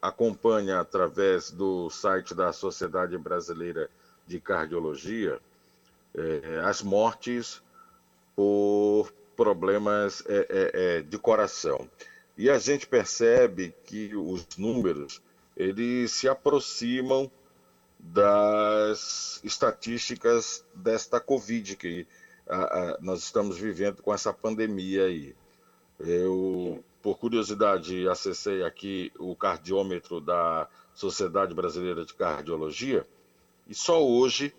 acompanha através do site da Sociedade Brasileira de cardiologia, é, as mortes por problemas é, é, é, de coração. E a gente percebe que os números eles se aproximam das estatísticas desta Covid que a, a, nós estamos vivendo com essa pandemia aí. Eu, por curiosidade, acessei aqui o cardiômetro da Sociedade Brasileira de Cardiologia e só hoje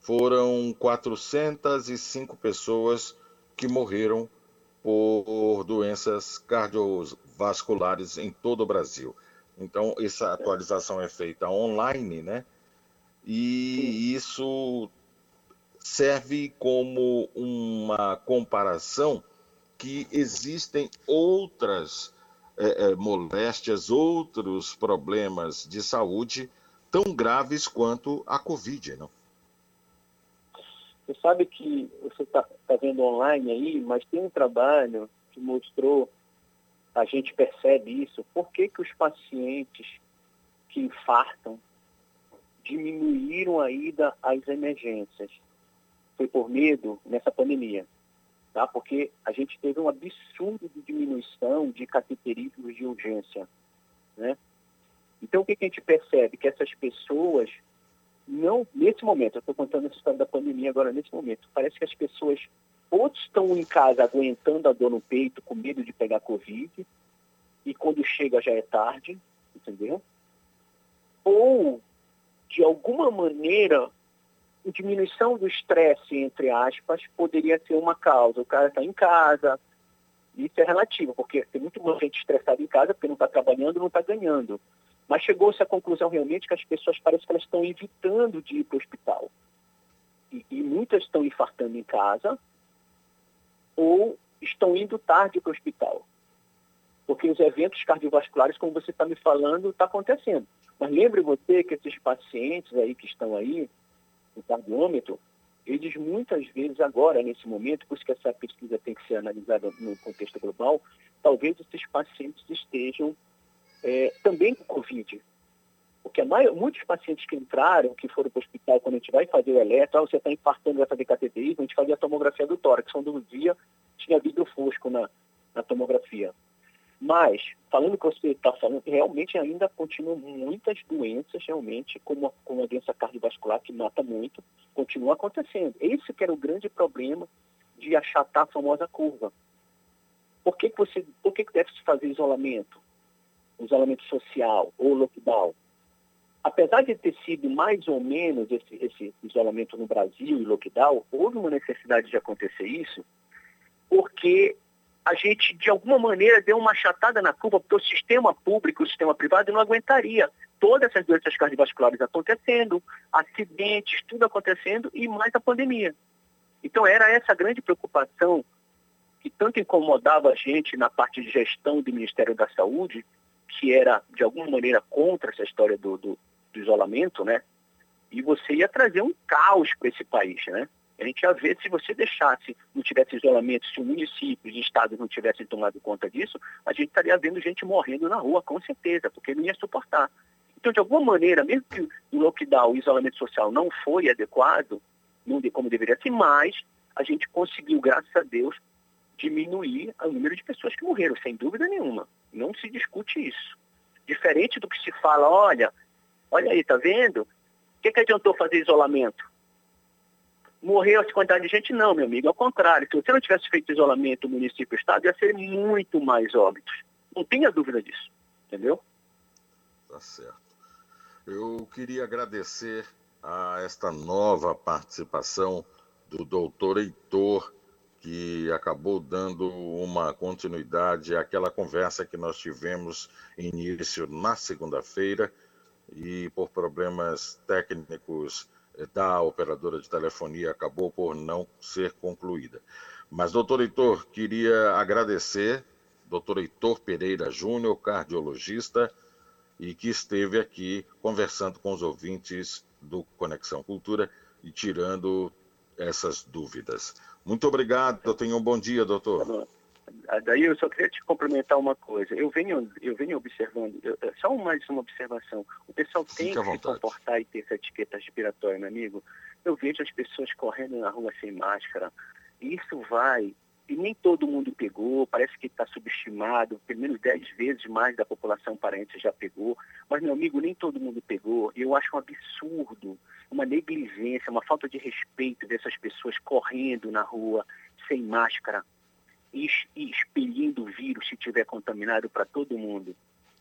foram 405 pessoas que morreram por doenças cardiovasculares em todo o Brasil. Então, essa atualização é feita online, né? E isso serve como uma comparação que existem outras é, é, moléstias, outros problemas de saúde tão graves quanto a Covid, não? Você sabe que você está tá vendo online aí, mas tem um trabalho que mostrou, a gente percebe isso, por que, que os pacientes que infartam diminuíram a ida às emergências. Foi por medo nessa pandemia, tá? Porque a gente teve um absurdo de diminuição de cateterismos de urgência, né? Então o que, que a gente percebe? Que essas pessoas não, nesse momento, eu estou contando essa história da pandemia agora, nesse momento, parece que as pessoas ou estão em casa aguentando a dor no peito, com medo de pegar Covid, e quando chega já é tarde, entendeu? Ou, de alguma maneira, diminuição do estresse, entre aspas, poderia ser uma causa. O cara está em casa, isso é relativo, porque tem muito mais gente estressada em casa porque não está trabalhando, não está ganhando. Mas chegou-se à conclusão realmente que as pessoas parecem que elas estão evitando de ir para o hospital. E, e muitas estão infartando em casa ou estão indo tarde para o hospital. Porque os eventos cardiovasculares, como você está me falando, está acontecendo. Mas lembre você que esses pacientes aí que estão aí, no cardiômetro, eles muitas vezes agora, nesse momento, por isso que essa pesquisa tem que ser analisada no contexto global, talvez esses pacientes estejam é, também com Covid. Porque maior, muitos pacientes que entraram, que foram para o hospital, quando a gente vai fazer o eletro, ah, você está infartando, vai fazer cateterismo, a gente fazia a tomografia do tórax, quando dia tinha vidro fosco na, na tomografia. Mas, falando que você está falando, realmente ainda continuam muitas doenças, realmente, como a, como a doença cardiovascular, que mata muito, continua acontecendo. Esse que era o grande problema de achatar a famosa curva. Por que, que, você, por que, que deve se fazer isolamento? isolamento social ou lockdown, apesar de ter sido mais ou menos esse, esse isolamento no Brasil e lockdown, houve uma necessidade de acontecer isso, porque a gente, de alguma maneira, deu uma achatada na curva, porque o sistema público, o sistema privado não aguentaria todas essas doenças cardiovasculares acontecendo, acidentes, tudo acontecendo e mais a pandemia. Então era essa grande preocupação que tanto incomodava a gente na parte de gestão do Ministério da Saúde, que era, de alguma maneira, contra essa história do, do, do isolamento, né? E você ia trazer um caos para esse país, né? A gente ia ver se você deixasse, não tivesse isolamento, se o município e estados não tivessem tomado conta disso, a gente estaria vendo gente morrendo na rua, com certeza, porque não ia suportar. Então, de alguma maneira, mesmo que o lockdown, o isolamento social não foi adequado, não de como deveria ser, mas a gente conseguiu, graças a Deus, diminuir o número de pessoas que morreram, sem dúvida nenhuma. Não se discute isso. Diferente do que se fala, olha, olha aí, tá vendo? O que, que adiantou fazer isolamento? Morreu essa quantidade de gente? Não, meu amigo, ao contrário. Se você não tivesse feito isolamento município e estado, ia ser muito mais óbitos. Não tenha dúvida disso, entendeu? Tá certo. Eu queria agradecer a esta nova participação do doutor Heitor que acabou dando uma continuidade àquela conversa que nós tivemos início na segunda-feira e por problemas técnicos da operadora de telefonia acabou por não ser concluída. Mas, doutor Heitor, queria agradecer, doutor Heitor Pereira Júnior, cardiologista, e que esteve aqui conversando com os ouvintes do Conexão Cultura e tirando essas dúvidas. Muito obrigado. Tenha um bom dia, doutor. Daí eu só queria te complementar uma coisa. Eu venho, eu venho observando, eu, só mais uma observação. O pessoal tem que se comportar e ter essa etiqueta respiratória, meu amigo. Eu vejo as pessoas correndo na rua sem máscara. Isso vai e nem todo mundo pegou, parece que está subestimado, pelo menos 10 vezes mais da população parente já pegou, mas, meu amigo, nem todo mundo pegou. Eu acho um absurdo, uma negligência, uma falta de respeito dessas pessoas correndo na rua, sem máscara, e, expelindo o vírus se tiver contaminado para todo mundo.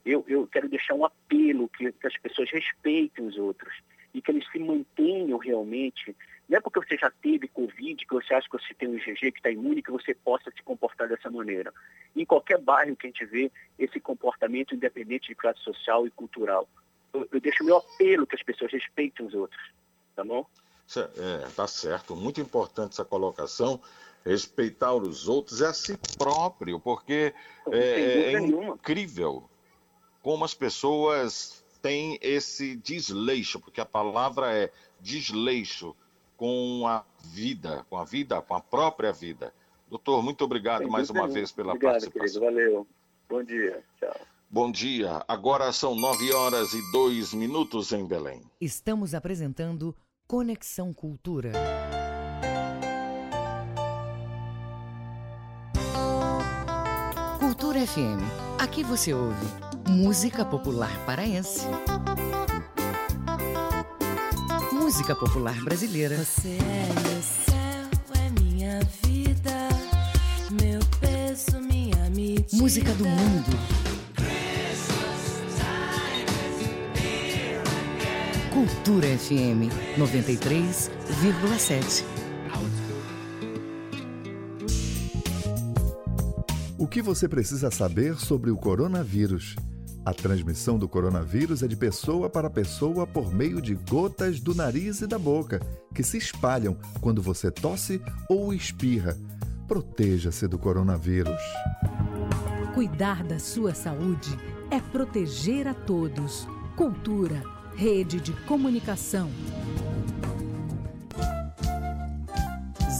Eu, eu quero deixar um apelo que, que as pessoas respeitem os outros e que eles se mantenham realmente não é porque você já teve Covid, que você acha que você tem um IgG que está imune, que você possa se comportar dessa maneira. Em qualquer bairro que a gente vê esse comportamento, independente de classe social e cultural. Eu, eu deixo meu apelo que as pessoas respeitem os outros, tá bom? É, tá certo. Muito importante essa colocação. Respeitar os outros é a si próprio, porque é, é incrível como as pessoas têm esse desleixo, porque a palavra é desleixo com a vida, com a vida, com a própria vida. Doutor, muito obrigado mais uma vez pela obrigado, participação. Querido, valeu. Bom dia. Tchau. Bom dia. Agora são nove horas e dois minutos em Belém. Estamos apresentando Conexão Cultura. FM. Aqui você ouve música popular paraense música popular brasileira. Você é meu céu, é minha vida, meu peso, minha medida. Música do mundo. Cultura FM 93,7. Que você precisa saber sobre o coronavírus? A transmissão do coronavírus é de pessoa para pessoa por meio de gotas do nariz e da boca, que se espalham quando você tosse ou espirra. Proteja-se do coronavírus. Cuidar da sua saúde é proteger a todos. Cultura, rede de comunicação.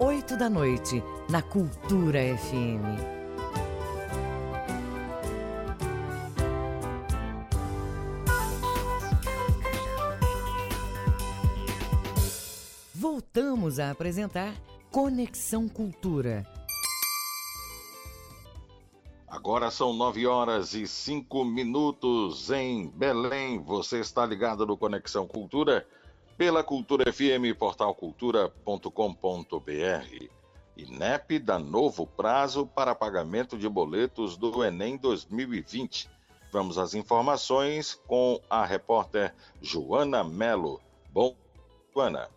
oito da noite, na Cultura FM. voltamos a apresentar Conexão Cultura. Agora são nove horas e cinco minutos em Belém. Você está ligado no Conexão Cultura pela Cultura FM, portal cultura.com.br. INEP dá novo prazo para pagamento de boletos do Enem 2020. Vamos às informações com a repórter Joana Melo. Bom, Joana.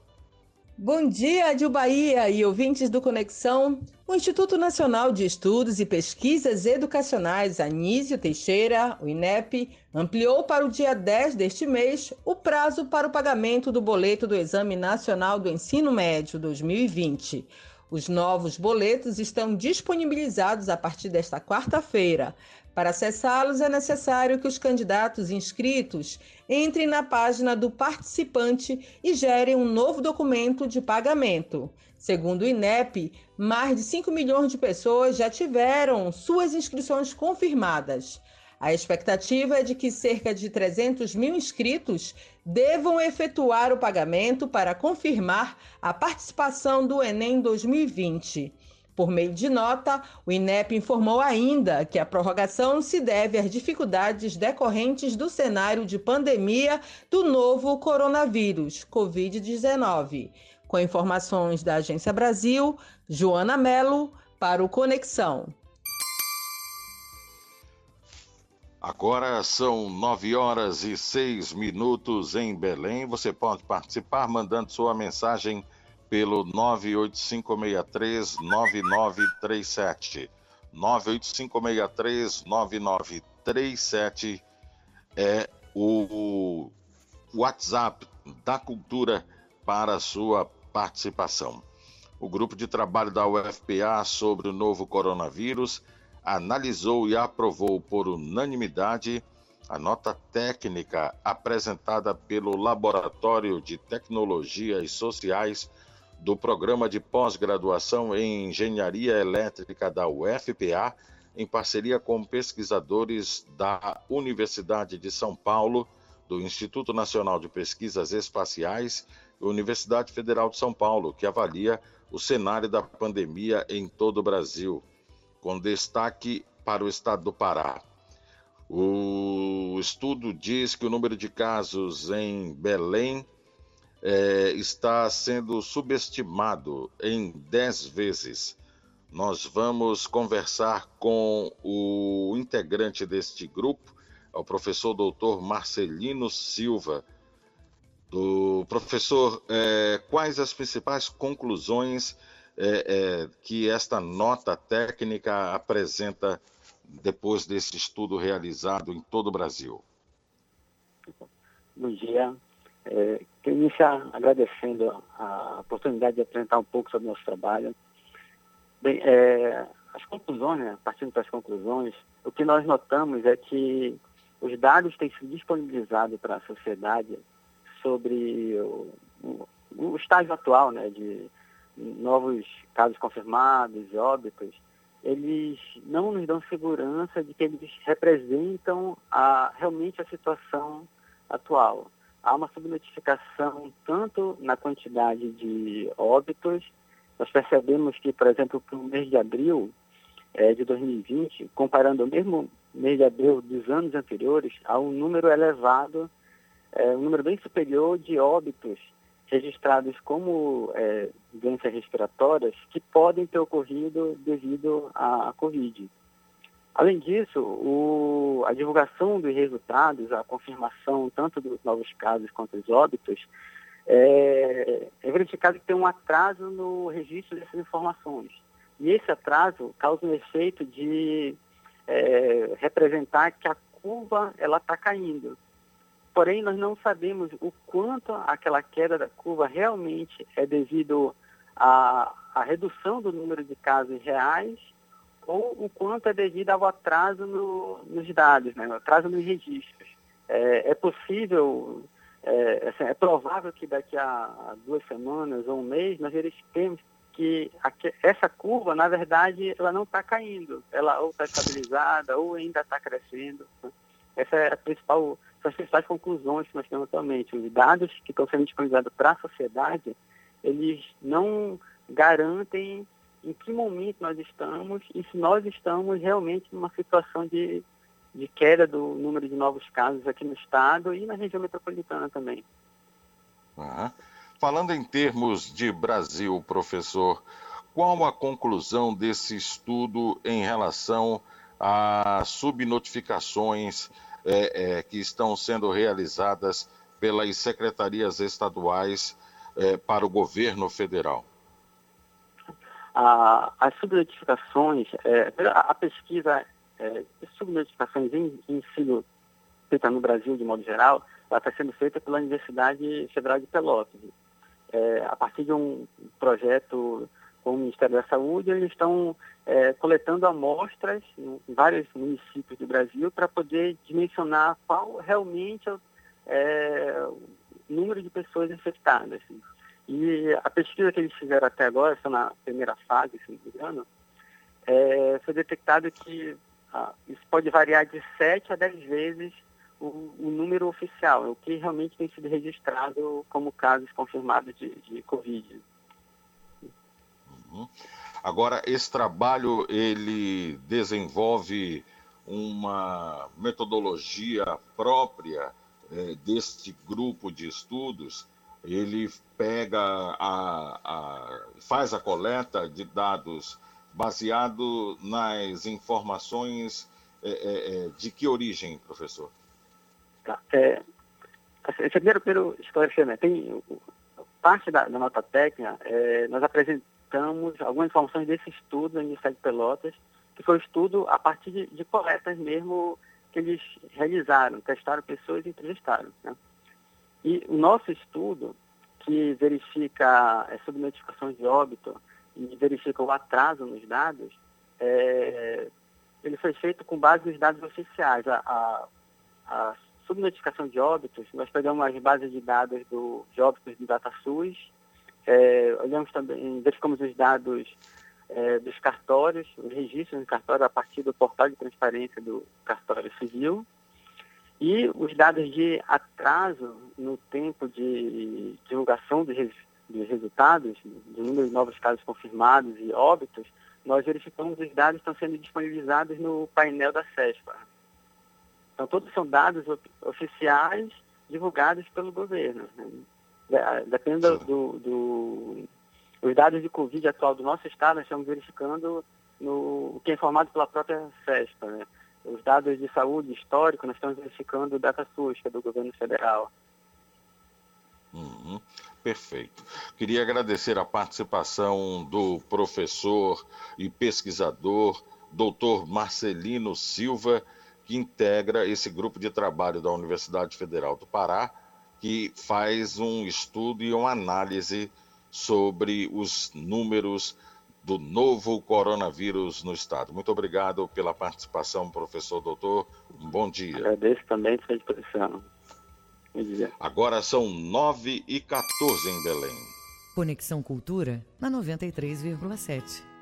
Bom dia, Adil Bahia e ouvintes do Conexão. O Instituto Nacional de Estudos e Pesquisas Educacionais Anísio Teixeira, o INEP, ampliou para o dia 10 deste mês o prazo para o pagamento do boleto do Exame Nacional do Ensino Médio 2020. Os novos boletos estão disponibilizados a partir desta quarta-feira. Para acessá-los, é necessário que os candidatos inscritos entrem na página do participante e gerem um novo documento de pagamento. Segundo o INEP, mais de 5 milhões de pessoas já tiveram suas inscrições confirmadas. A expectativa é de que cerca de 300 mil inscritos devam efetuar o pagamento para confirmar a participação do Enem 2020. Por meio de nota, o INEP informou ainda que a prorrogação se deve às dificuldades decorrentes do cenário de pandemia do novo coronavírus, Covid-19. Com informações da Agência Brasil, Joana Melo, para o Conexão. Agora são nove horas e seis minutos em Belém. Você pode participar mandando sua mensagem pelo 985639937. 985639937 é o WhatsApp da Cultura para sua participação. O grupo de trabalho da UFPA sobre o novo coronavírus analisou e aprovou por unanimidade a nota técnica apresentada pelo Laboratório de Tecnologias Sociais do Programa de Pós-Graduação em Engenharia Elétrica da UFPA, em parceria com pesquisadores da Universidade de São Paulo, do Instituto Nacional de Pesquisas Espaciais e Universidade Federal de São Paulo, que avalia o cenário da pandemia em todo o Brasil, com destaque para o estado do Pará. O estudo diz que o número de casos em Belém é, está sendo subestimado em 10 vezes. Nós vamos conversar com o integrante deste grupo, o professor doutor Marcelino Silva. Do professor, é, quais as principais conclusões é, é que esta nota técnica apresenta depois desse estudo realizado em todo o Brasil? Bom dia. É, quero iniciar agradecendo a oportunidade de apresentar um pouco sobre o nosso trabalho. Bem, é, as conclusões, né, partindo para as conclusões, o que nós notamos é que os dados têm sido disponibilizados para a sociedade sobre o, o, estágio atual né, de novos casos confirmados, óbitos, eles não nos dão segurança de que eles representam a, realmente a situação atual há uma subnotificação tanto na quantidade de óbitos, nós percebemos que, por exemplo, para o mês de abril é, de 2020, comparando o mesmo mês de abril dos anos anteriores, há um número elevado, é, um número bem superior de óbitos registrados como é, doenças respiratórias que podem ter ocorrido devido à, à Covid. Além disso, o, a divulgação dos resultados, a confirmação tanto dos novos casos quanto dos óbitos, é, é verificado que tem um atraso no registro dessas informações. E esse atraso causa um efeito de é, representar que a curva ela está caindo. Porém, nós não sabemos o quanto aquela queda da curva realmente é devido à, à redução do número de casos reais ou o quanto é devido ao atraso no, nos dados, né, atraso nos registros. É, é possível, é, assim, é, provável que daqui a duas semanas ou um mês nós verifiquemos que essa curva, na verdade, ela não está caindo, ela ou está estabilizada ou ainda está crescendo. Né? Essa é a principal, são as principais conclusões que nós temos atualmente. Os dados que estão sendo disponibilizados para a sociedade, eles não garantem em que momento nós estamos e se nós estamos realmente numa situação de, de queda do número de novos casos aqui no estado e na região metropolitana também. Ah, falando em termos de Brasil, professor, qual a conclusão desse estudo em relação às subnotificações é, é, que estão sendo realizadas pelas secretarias estaduais é, para o governo federal? A, as subnotificações, é, a pesquisa é, subnotificações em, em ensino feita no Brasil, de modo geral, ela está sendo feita pela Universidade Federal de Pelotas. É, a partir de um projeto com o Ministério da Saúde, eles estão é, coletando amostras em vários municípios do Brasil para poder dimensionar qual realmente é, é o número de pessoas infectadas. E a pesquisa que eles fizeram até agora, só na primeira fase, se não me engano, é, foi detectado que ah, isso pode variar de 7 a 10 vezes o, o, número oficial, o que realmente tem sido registrado como casos confirmados de, de Covid. Uhum. Agora, esse trabalho, ele desenvolve uma metodologia própria é, deste grupo de estudos ele pega a, a, faz a coleta de dados baseado nas informações é, é, é de que origem, professor? Tá. É, assim, primeiro, primeiro esclarecer, né? Tem parte da, da nota técnica, é, nós apresentamos algumas informações desse estudo da Universidade de Pelotas que foi um estudo a partir de, de coletas mesmo que eles realizaram, testaram pessoas e entrevistaram. Né? E o nosso estudo, que verifica é, subnotificação de óbito e verifica o atraso nos dados, é, ele foi feito com base nos dados oficiais. A, a, a subnotificação de óbitos, nós pegamos as bases de dados do, de óbitos do DataSUS, é, olhamos também, verificamos os dados é, dos cartórios, os registros do cartório a partir do portal de transparência do cartório civil, e os dados de atraso no tempo de divulgação dos, dos resultados, do número de novos casos confirmados e óbitos, nós verificamos os dados estão sendo disponibilizados no painel da CESPA. Então, todos são dados oficiais divulgados pelo governo. Né? Dependendo do, do, os dados de Covid atual do nosso estado, nós estamos verificando no, o que é informado pela própria CESPA. Né? Os dados de saúde histórico, nós estamos verificando o DataSUS, que é do governo federal. Uhum, perfeito. Queria agradecer a participação do professor e pesquisador, doutor Marcelino Silva, que integra esse grupo de trabalho da Universidade Federal do Pará, que faz um estudo e uma análise sobre os números do novo coronavírus no estado. Muito obrigado pela participação, professor doutor. Um bom dia. Agradeço também pela disposição. Bom dia. Agora são 9 e 14 em Belém. Conexão Cultura na 93,7.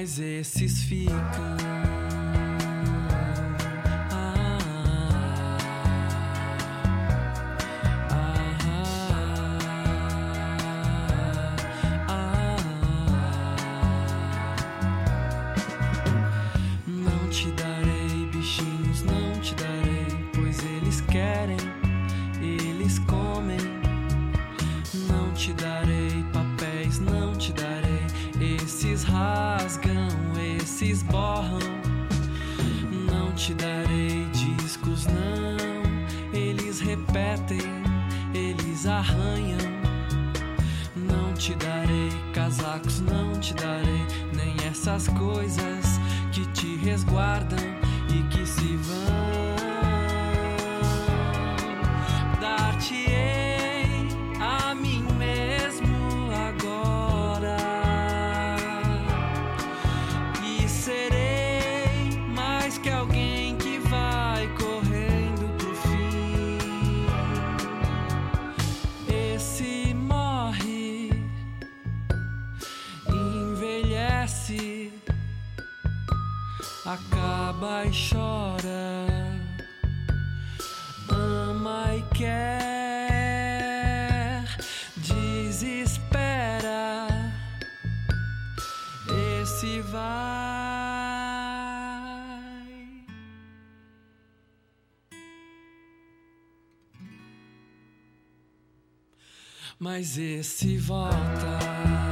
Mas esses ficam. Mas esse volta.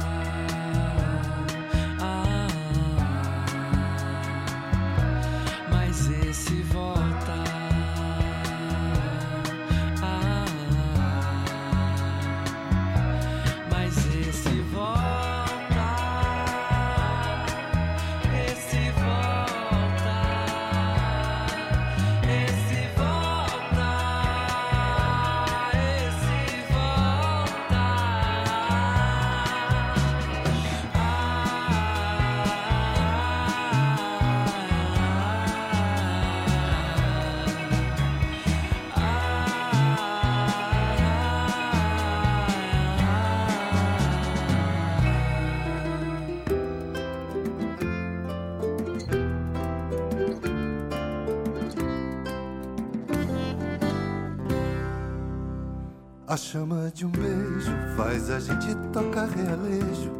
Chama de um beijo faz a gente tocar realejo,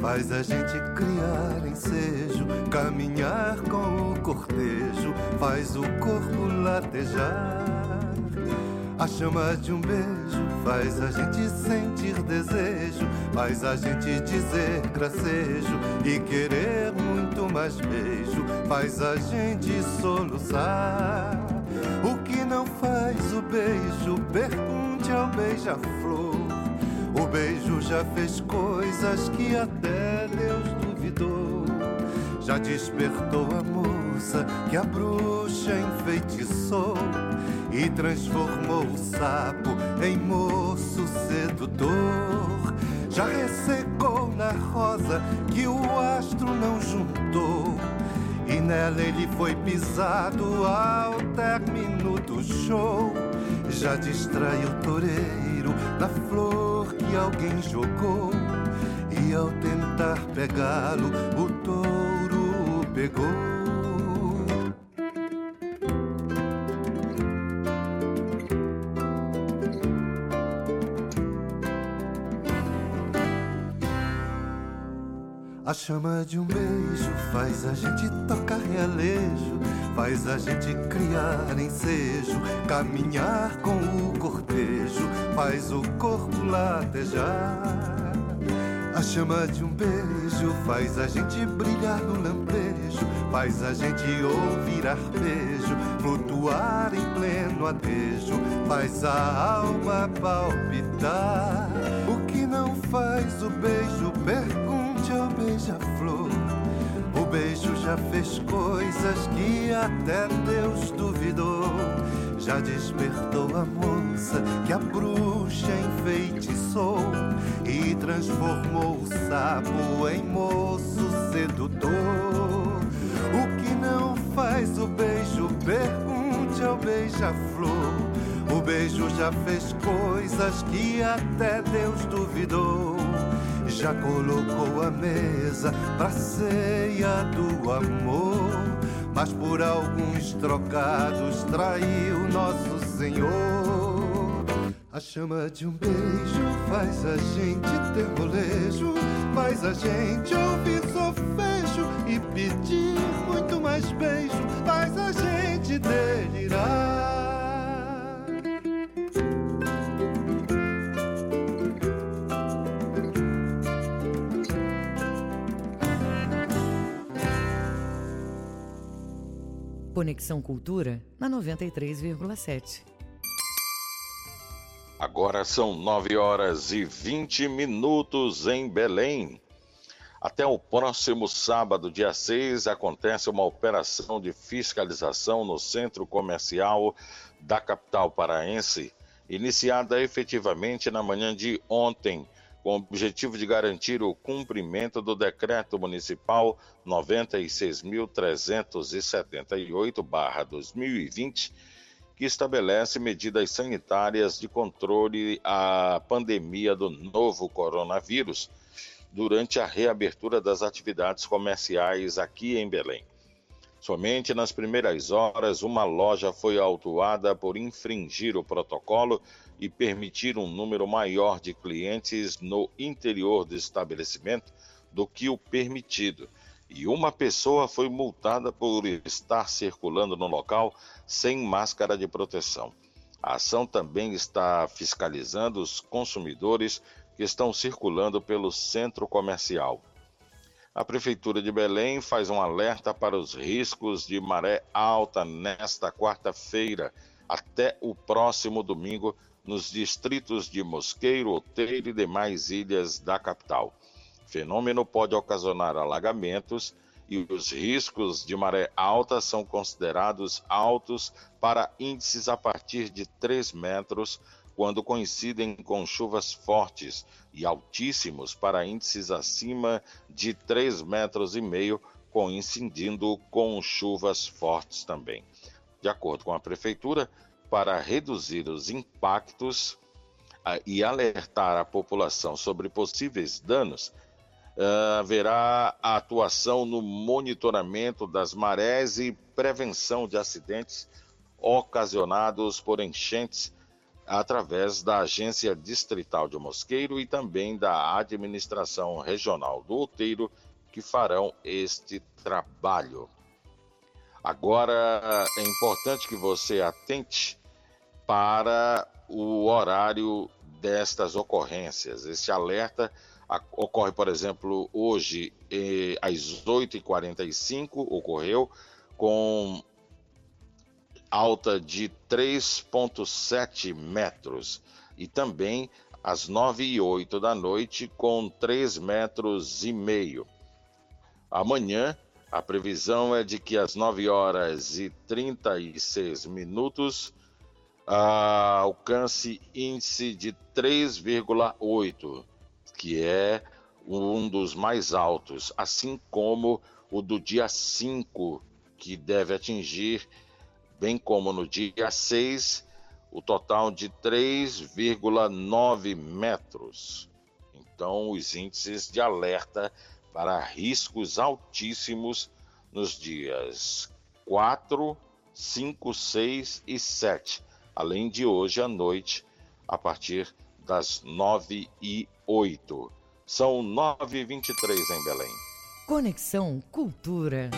faz a gente criar ensejo, caminhar com o cortejo, faz o corpo latejar. A chama de um beijo faz a gente sentir desejo, faz a gente dizer gracejo e querer muito mais beijo, faz a gente soluçar. O que não faz o beijo, pergunte ao beija-flor. O beijo já fez coisas que até Deus duvidou. Já despertou a moça que a bruxa enfeitiçou e transformou o sapo em moço sedutor. Já ressecou na rosa que o astro não juntou. E nela ele foi pisado ao término do show. Já distraiu o toureiro da flor que alguém jogou. E ao tentar pegá-lo, o touro pegou. A chama de um beijo faz a gente tocar realejo, faz a gente criar ensejo, caminhar com o cortejo, faz o corpo latejar. A chama de um beijo faz a gente brilhar no lampejo, faz a gente ouvir arpejo, flutuar em pleno adejo, faz a alma palpitar. O que não faz o beijo pergunta ao beija-flor. Beijo já fez coisas que até Deus duvidou. Já despertou a moça que a bruxa enfeitiçou e transformou o sapo em moço sedutor. O que não faz o beijo, pergunte ao beija-flor. O beijo já fez coisas que até Deus duvidou já colocou a mesa pra ceia do amor, mas por alguns trocados traiu nosso Senhor. A chama de um beijo faz a gente ter molejo, faz a gente ouvir sofejo Conexão Cultura na 93,7. Agora são 9 horas e 20 minutos em Belém. Até o próximo sábado, dia 6, acontece uma operação de fiscalização no centro comercial da capital paraense, iniciada efetivamente na manhã de ontem com o objetivo de garantir o cumprimento do Decreto Municipal 96.378-2020, que estabelece medidas sanitárias de controle à pandemia do novo coronavírus durante a reabertura das atividades comerciais aqui em Belém. Somente nas primeiras horas, uma loja foi autuada por infringir o protocolo e permitir um número maior de clientes no interior do estabelecimento do que o permitido. E uma pessoa foi multada por estar circulando no local sem máscara de proteção. A ação também está fiscalizando os consumidores que estão circulando pelo centro comercial. A Prefeitura de Belém faz um alerta para os riscos de maré alta nesta quarta-feira até o próximo domingo nos distritos de Mosqueiro, Oteiro e demais ilhas da capital. O fenômeno pode ocasionar alagamentos e os riscos de maré alta são considerados altos para índices a partir de 3 metros quando coincidem com chuvas fortes e altíssimos para índices acima de 3 metros e meio, coincidindo com chuvas fortes também. De acordo com a prefeitura, para reduzir os impactos uh, e alertar a população sobre possíveis danos, uh, haverá a atuação no monitoramento das marés e prevenção de acidentes ocasionados por enchentes através da Agência Distrital de Mosqueiro e também da Administração Regional do Outeiro, que farão este trabalho. Agora é importante que você atente para o horário destas ocorrências. Este alerta ocorre, por exemplo, hoje eh, às 8h45, ocorreu com alta de 3,7 metros e também às 9 e 8 da noite com 3 metros e meio. Amanhã, a previsão é de que às 9 horas e 36 minutos uh, alcance índice de 3,8, que é um dos mais altos, assim como o do dia 5, que deve atingir, bem como no dia 6, o total de 3,9 metros. Então, os índices de alerta para riscos altíssimos nos dias 4, 5, 6 e 7 além de hoje à noite, a partir das 9 e 8. São 9 e 23 em Belém. Conexão Cultura.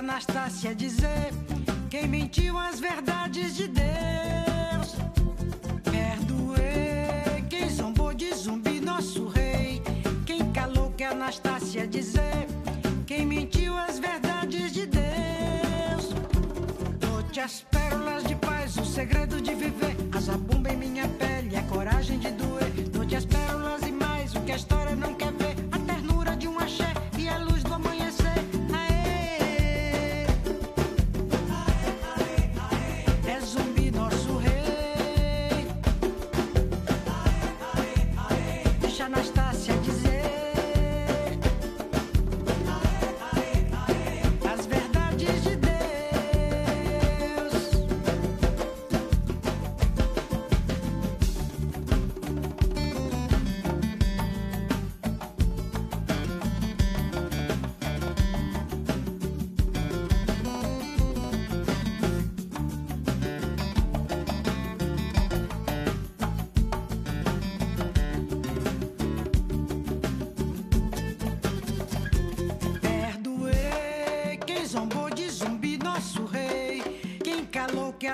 Anastácia dizer. Quem mentiu as verdades de Deus. Perdoei quem zombou de zumbi, nosso rei. Quem calou que Anastácia dizer. Quem mentiu as verdades de Deus. Dote as pérolas de paz, o segredo de viver. A zabumba em minha pele, a coragem de doer. Dote as pérolas e mais, o que a história não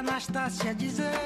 Anastácia dizer.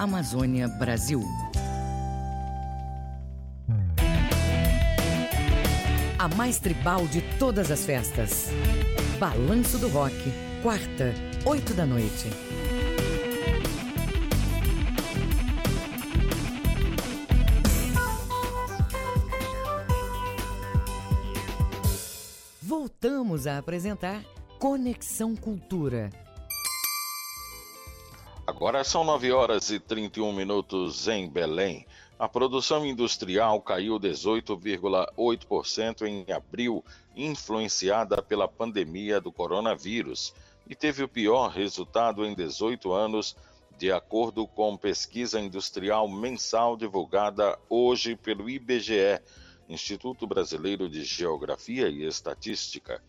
Amazônia, Brasil. A mais tribal de todas as festas. Balanço do Rock, quarta, 8 da noite. Voltamos a apresentar Conexão Cultura. Agora são 9 horas e 31 minutos em Belém. A produção industrial caiu 18,8% em abril, influenciada pela pandemia do coronavírus, e teve o pior resultado em 18 anos, de acordo com pesquisa industrial mensal divulgada hoje pelo IBGE, Instituto Brasileiro de Geografia e Estatística.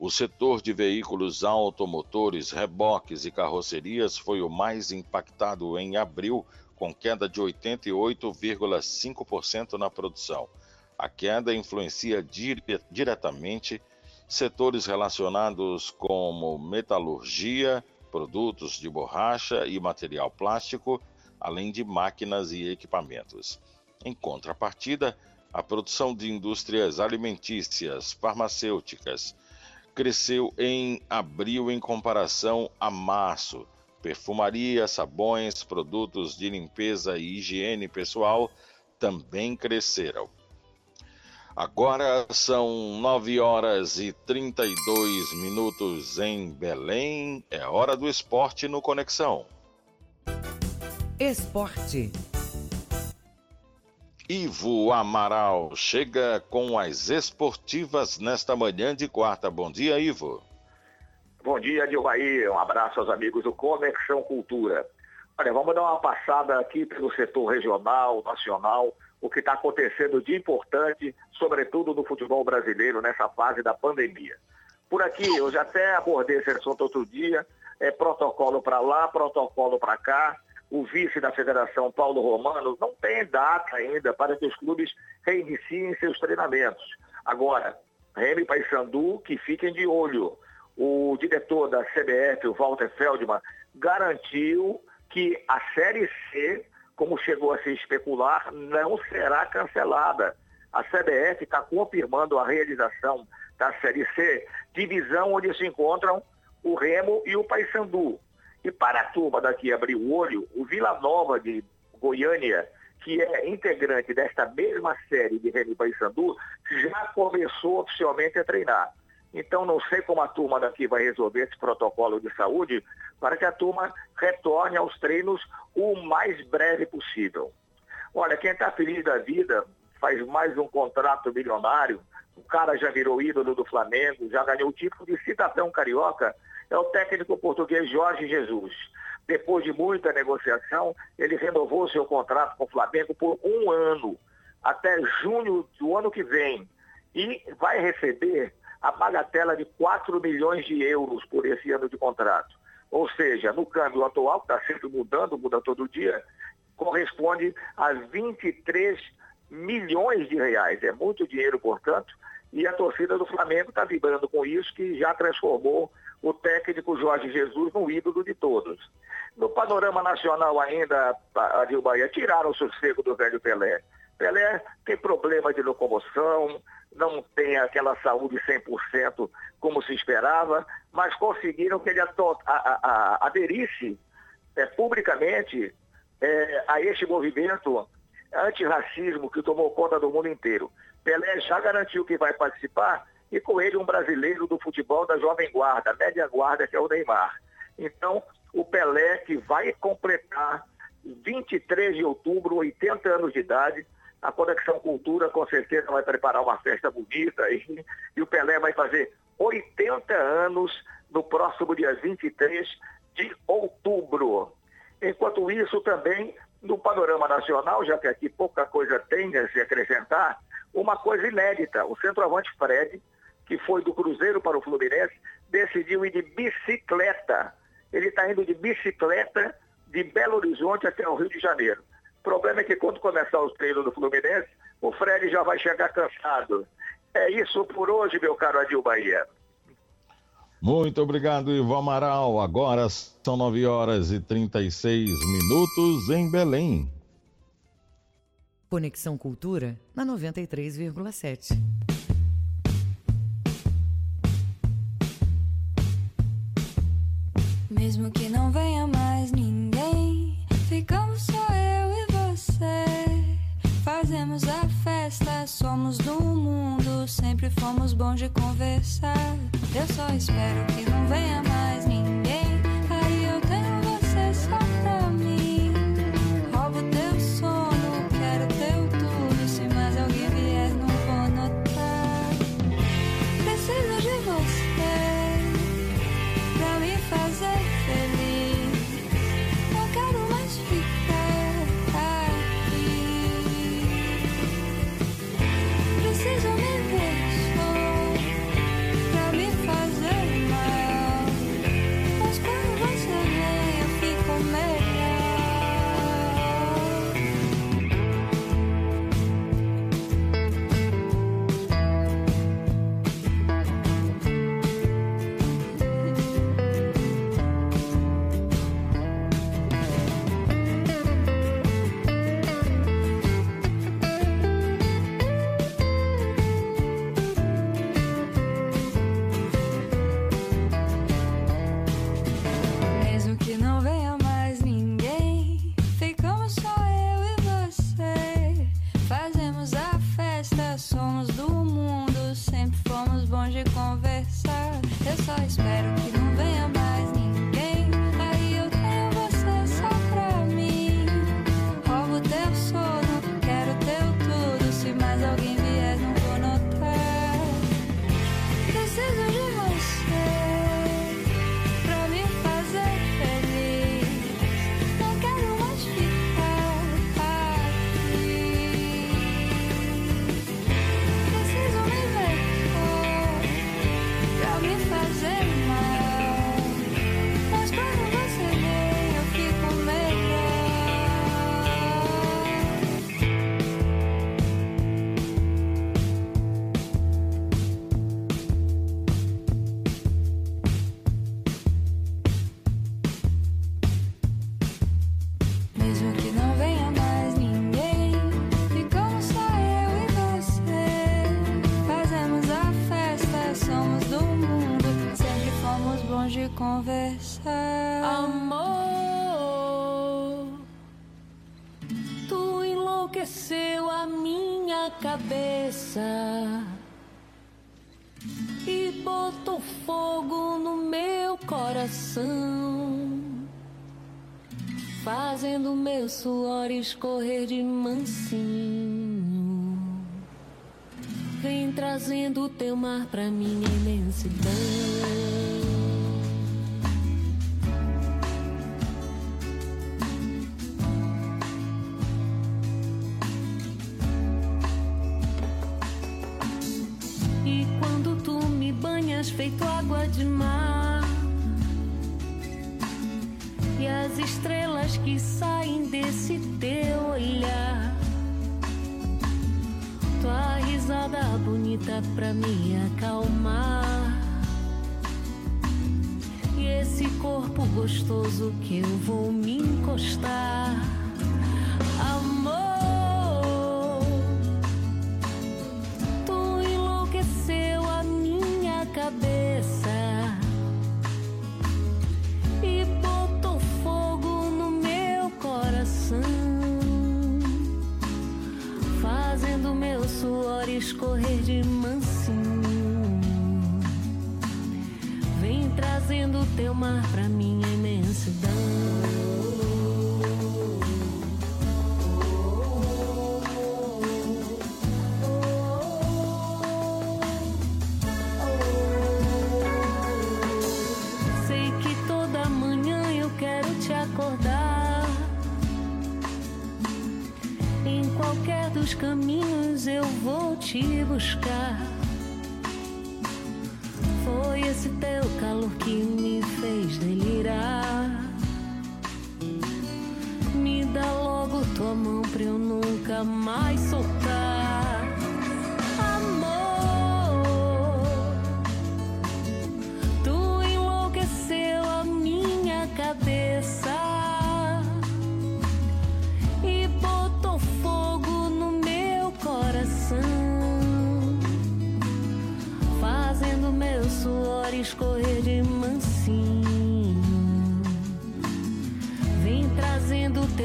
O setor de veículos automotores, reboques e carrocerias foi o mais impactado em abril, com queda de 88,5% na produção. A queda influencia dire diretamente setores relacionados como metalurgia, produtos de borracha e material plástico, além de máquinas e equipamentos. Em contrapartida, a produção de indústrias alimentícias, farmacêuticas, cresceu em abril em comparação a março. Perfumaria, sabões, produtos de limpeza e higiene pessoal também cresceram. Agora são 9 horas e 32 minutos em Belém. É hora do esporte no Conexão. Esporte. Ivo Amaral chega com as esportivas nesta manhã de quarta. Bom dia, Ivo. Bom dia, Dilmaí. Um abraço aos amigos do Conexão Cultura. Olha, vamos dar uma passada aqui pelo setor regional, nacional, o que está acontecendo de importante, sobretudo no futebol brasileiro, nessa fase da pandemia. Por aqui, eu já até abordei esse assunto outro dia, é protocolo para lá, protocolo para cá. O vice da federação, Paulo Romano, não tem data ainda para que os clubes reiniciem seus treinamentos. Agora, Remy Paysandu, que fiquem de olho. O diretor da CBF, o Walter Feldman, garantiu que a Série C, como chegou a se especular, não será cancelada. A CBF está confirmando a realização da Série C, divisão onde se encontram o Remo e o Paysandu. E para a turma daqui abrir o olho, o Vila Nova de Goiânia, que é integrante desta mesma série de Remo e Paysandu, já começou oficialmente a treinar. Então, não sei como a turma daqui vai resolver esse protocolo de saúde para que a turma retorne aos treinos o mais breve possível. Olha, quem está feliz da vida faz mais um contrato milionário, o cara já virou ídolo do Flamengo, já ganhou o título de cidadão carioca, é o técnico português Jorge Jesus. Depois de muita negociação, ele renovou seu contrato com o Flamengo por um ano, até junho do ano que vem, e vai receber a bagatela de 4 milhões de euros por esse ano de contrato. Ou seja, no câmbio atual, que está sempre mudando, muda todo dia, corresponde a 23 milhões de reais. É muito dinheiro, portanto, e a torcida do Flamengo está vibrando com isso, que já transformou o técnico Jorge Jesus no ídolo de todos. No panorama nacional ainda, Adil Bahia, tiraram o sossego do velho Pelé. Pelé tem problema de locomoção, não tem aquela saúde 100% como se esperava, mas conseguiram que ele a, a, a, aderisse é, publicamente é, a este movimento antirracismo que tomou conta do mundo inteiro. Pelé já garantiu que vai participar e com ele um brasileiro do futebol da Jovem Guarda, média guarda, que é o Neymar. Então, o Pelé que vai completar 23 de outubro, 80 anos de idade, a Conexão Cultura com certeza vai preparar uma festa bonita e, e o Pelé vai fazer 80 anos no próximo dia 23 de outubro. Enquanto isso, também no panorama nacional, já que aqui pouca coisa tem a se acrescentar, uma coisa inédita. O centroavante Fred, que foi do Cruzeiro para o Fluminense, decidiu ir de bicicleta. Ele está indo de bicicleta de Belo Horizonte até o Rio de Janeiro. O problema é que quando começar os treinos do Fluminense, o Fred já vai chegar cansado. É isso por hoje, meu caro Adil Bahia. Muito obrigado, Ivo Amaral. Agora são 9 horas e 36 minutos em Belém. Conexão Cultura na 93,7. Mesmo que não venha mais ninguém, ficamos só eu e você. Fazemos a festa, somos do mundo, sempre fomos bons de conversar. Eu só espero que não venha mais ninguém. Aí eu tenho você só pra conversar. Amor, tu enlouqueceu a minha cabeça e botou fogo no meu coração, fazendo meu suor escorrer de mansinho. Vem trazendo o teu mar pra minha imensidão. Feito água de mar. E as estrelas que saem desse teu olhar. Tua risada bonita pra me acalmar. E esse corpo gostoso que eu vou me encostar. Amor teu mar pra minha imensidão. Sei que toda manhã eu quero te acordar. Em qualquer dos caminhos eu vou te buscar. Esse teu calor que me fez delirar. Me dá logo tua mão pra eu nunca mais soltar.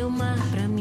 Trazendo teu mar pra minha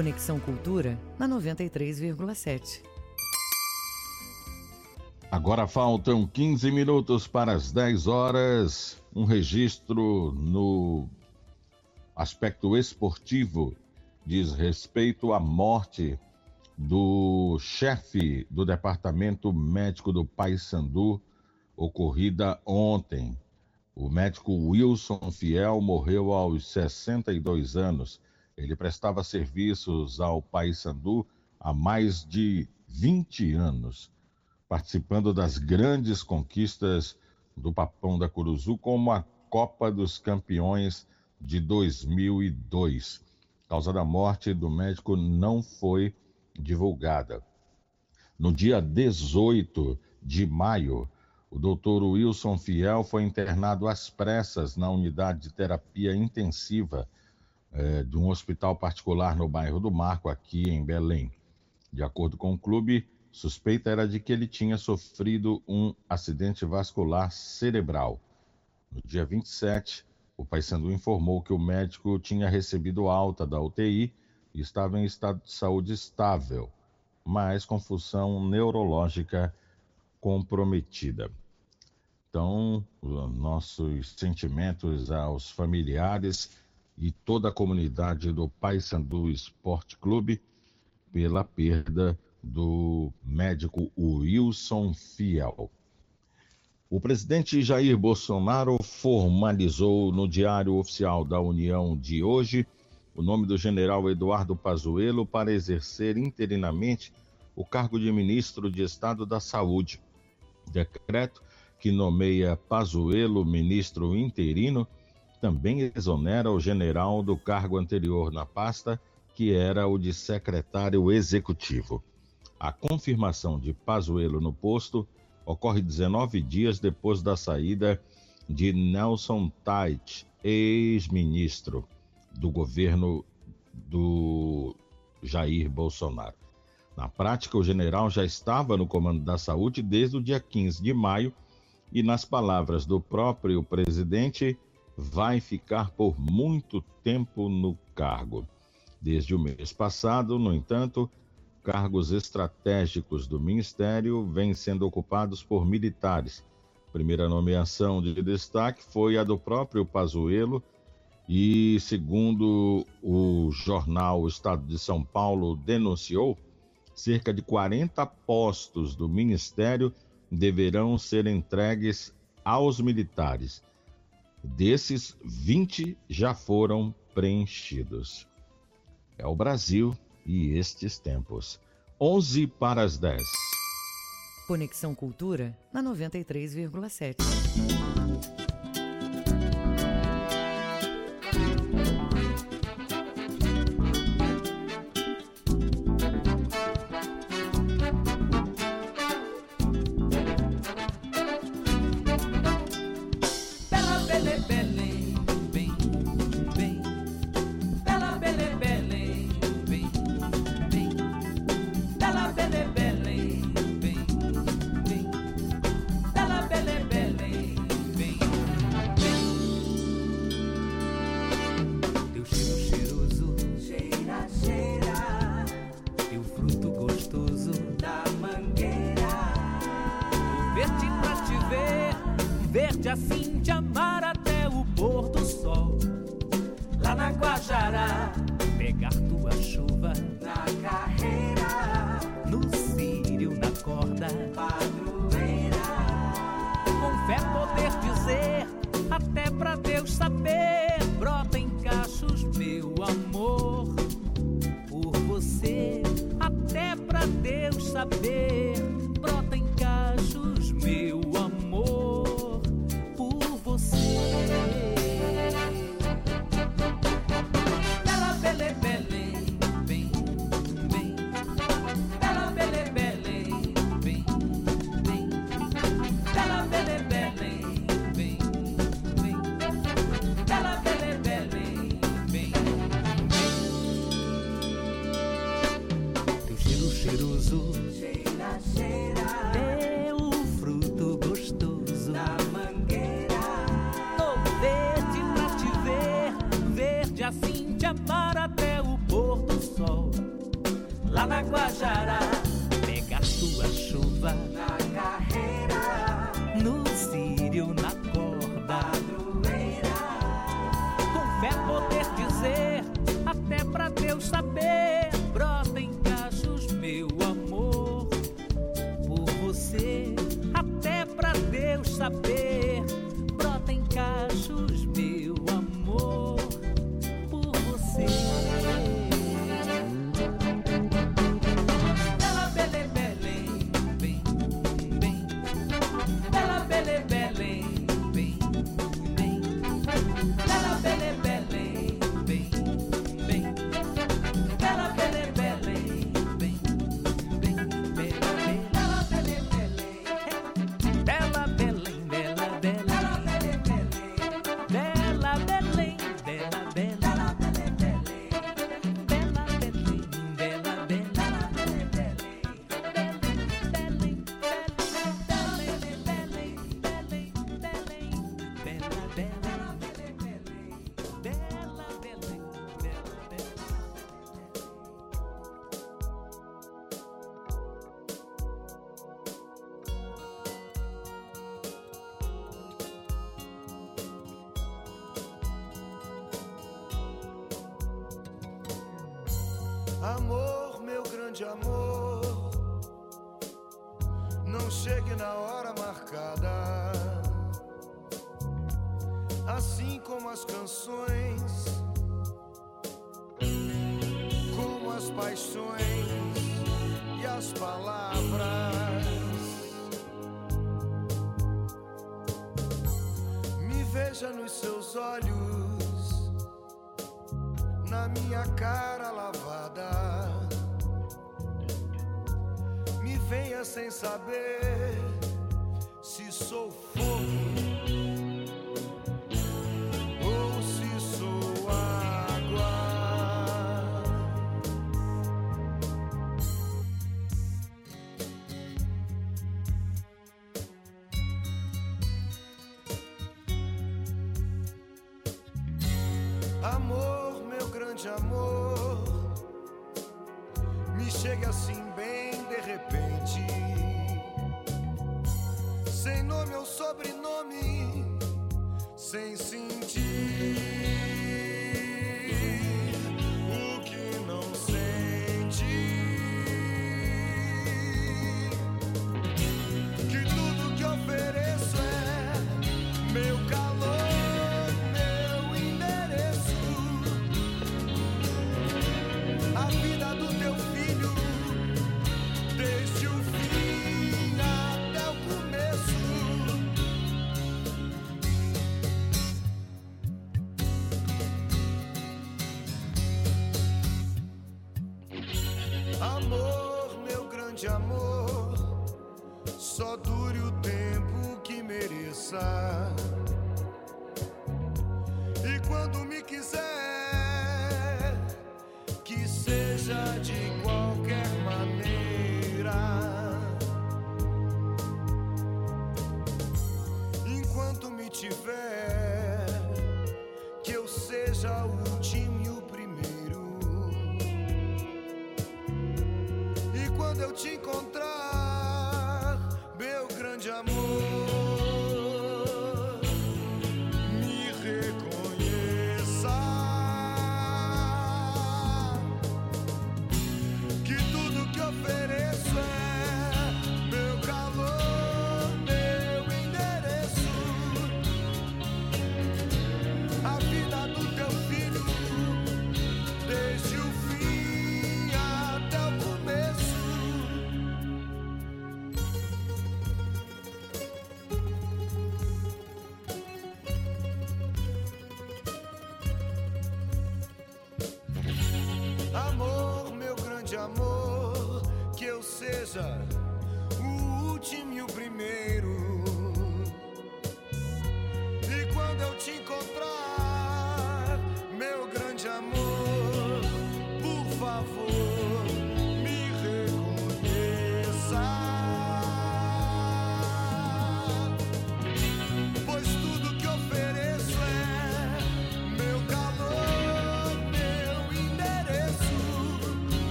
Conexão Cultura na 93,7. Agora faltam 15 minutos para as 10 horas. Um registro no aspecto esportivo diz respeito à morte do chefe do departamento médico do Paysandu, ocorrida ontem. O médico Wilson Fiel morreu aos 62 anos. Ele prestava serviços ao Paysandu há mais de 20 anos, participando das grandes conquistas do Papão da Curuzu, como a Copa dos Campeões de 2002. A causa da morte do médico não foi divulgada. No dia 18 de maio, o doutor Wilson Fiel foi internado às pressas na unidade de terapia intensiva eh, de um hospital particular no bairro do Marco, aqui em Belém. De acordo com o clube, suspeita era de que ele tinha sofrido um acidente vascular cerebral. No dia 27, o Paysandu informou que o médico tinha recebido alta da UTI e estava em estado de saúde estável, mas com função neurológica comprometida. Então, nossos sentimentos aos familiares e toda a comunidade do Paysandu Esporte Clube pela perda do médico Wilson Fiel. O presidente Jair Bolsonaro formalizou no Diário Oficial da União de hoje o nome do general Eduardo Pazuello para exercer interinamente o cargo de ministro de Estado da Saúde. Decreto que nomeia Pazuello ministro interino também exonera o general do cargo anterior na pasta, que era o de secretário executivo. A confirmação de Pazuello no posto ocorre 19 dias depois da saída de Nelson Tait, ex-ministro do governo do Jair Bolsonaro. Na prática, o general já estava no comando da saúde desde o dia 15 de maio e, nas palavras do próprio presidente, vai ficar por muito tempo no cargo. Desde o mês passado, no entanto, cargos estratégicos do ministério vêm sendo ocupados por militares. primeira nomeação de destaque foi a do próprio Pazuello, e, segundo o jornal Estado de São Paulo denunciou, cerca de 40 postos do Ministério deverão ser entregues aos militares. Desses, 20 já foram preenchidos. É o Brasil e estes tempos. 11 para as 10. Conexão Cultura na 93,7. até pra Deus saber. Brota em cachos, meu amor, por você, até pra Deus saber. Saber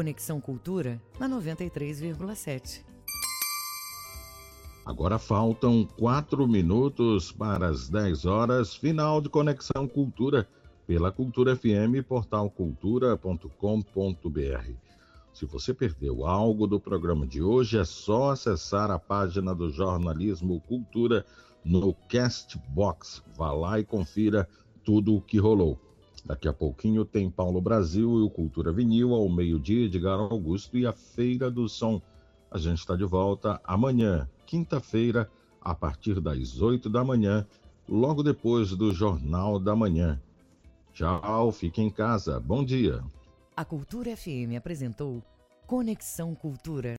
Conexão Cultura na 93,7. Agora faltam quatro minutos para as 10 horas, final de Conexão Cultura, pela Cultura FM, portal cultura.com.br. Se você perdeu algo do programa de hoje, é só acessar a página do Jornalismo Cultura no Castbox. Vá lá e confira tudo o que rolou. Daqui a pouquinho tem Paulo Brasil e o Cultura Vinil ao meio-dia, Edgar Augusto e a Feira do Som. A gente está de volta amanhã, quinta-feira, a partir das 8 da manhã, logo depois do Jornal da Manhã. Tchau, fique em casa. Bom dia. A Cultura FM apresentou Conexão Cultura.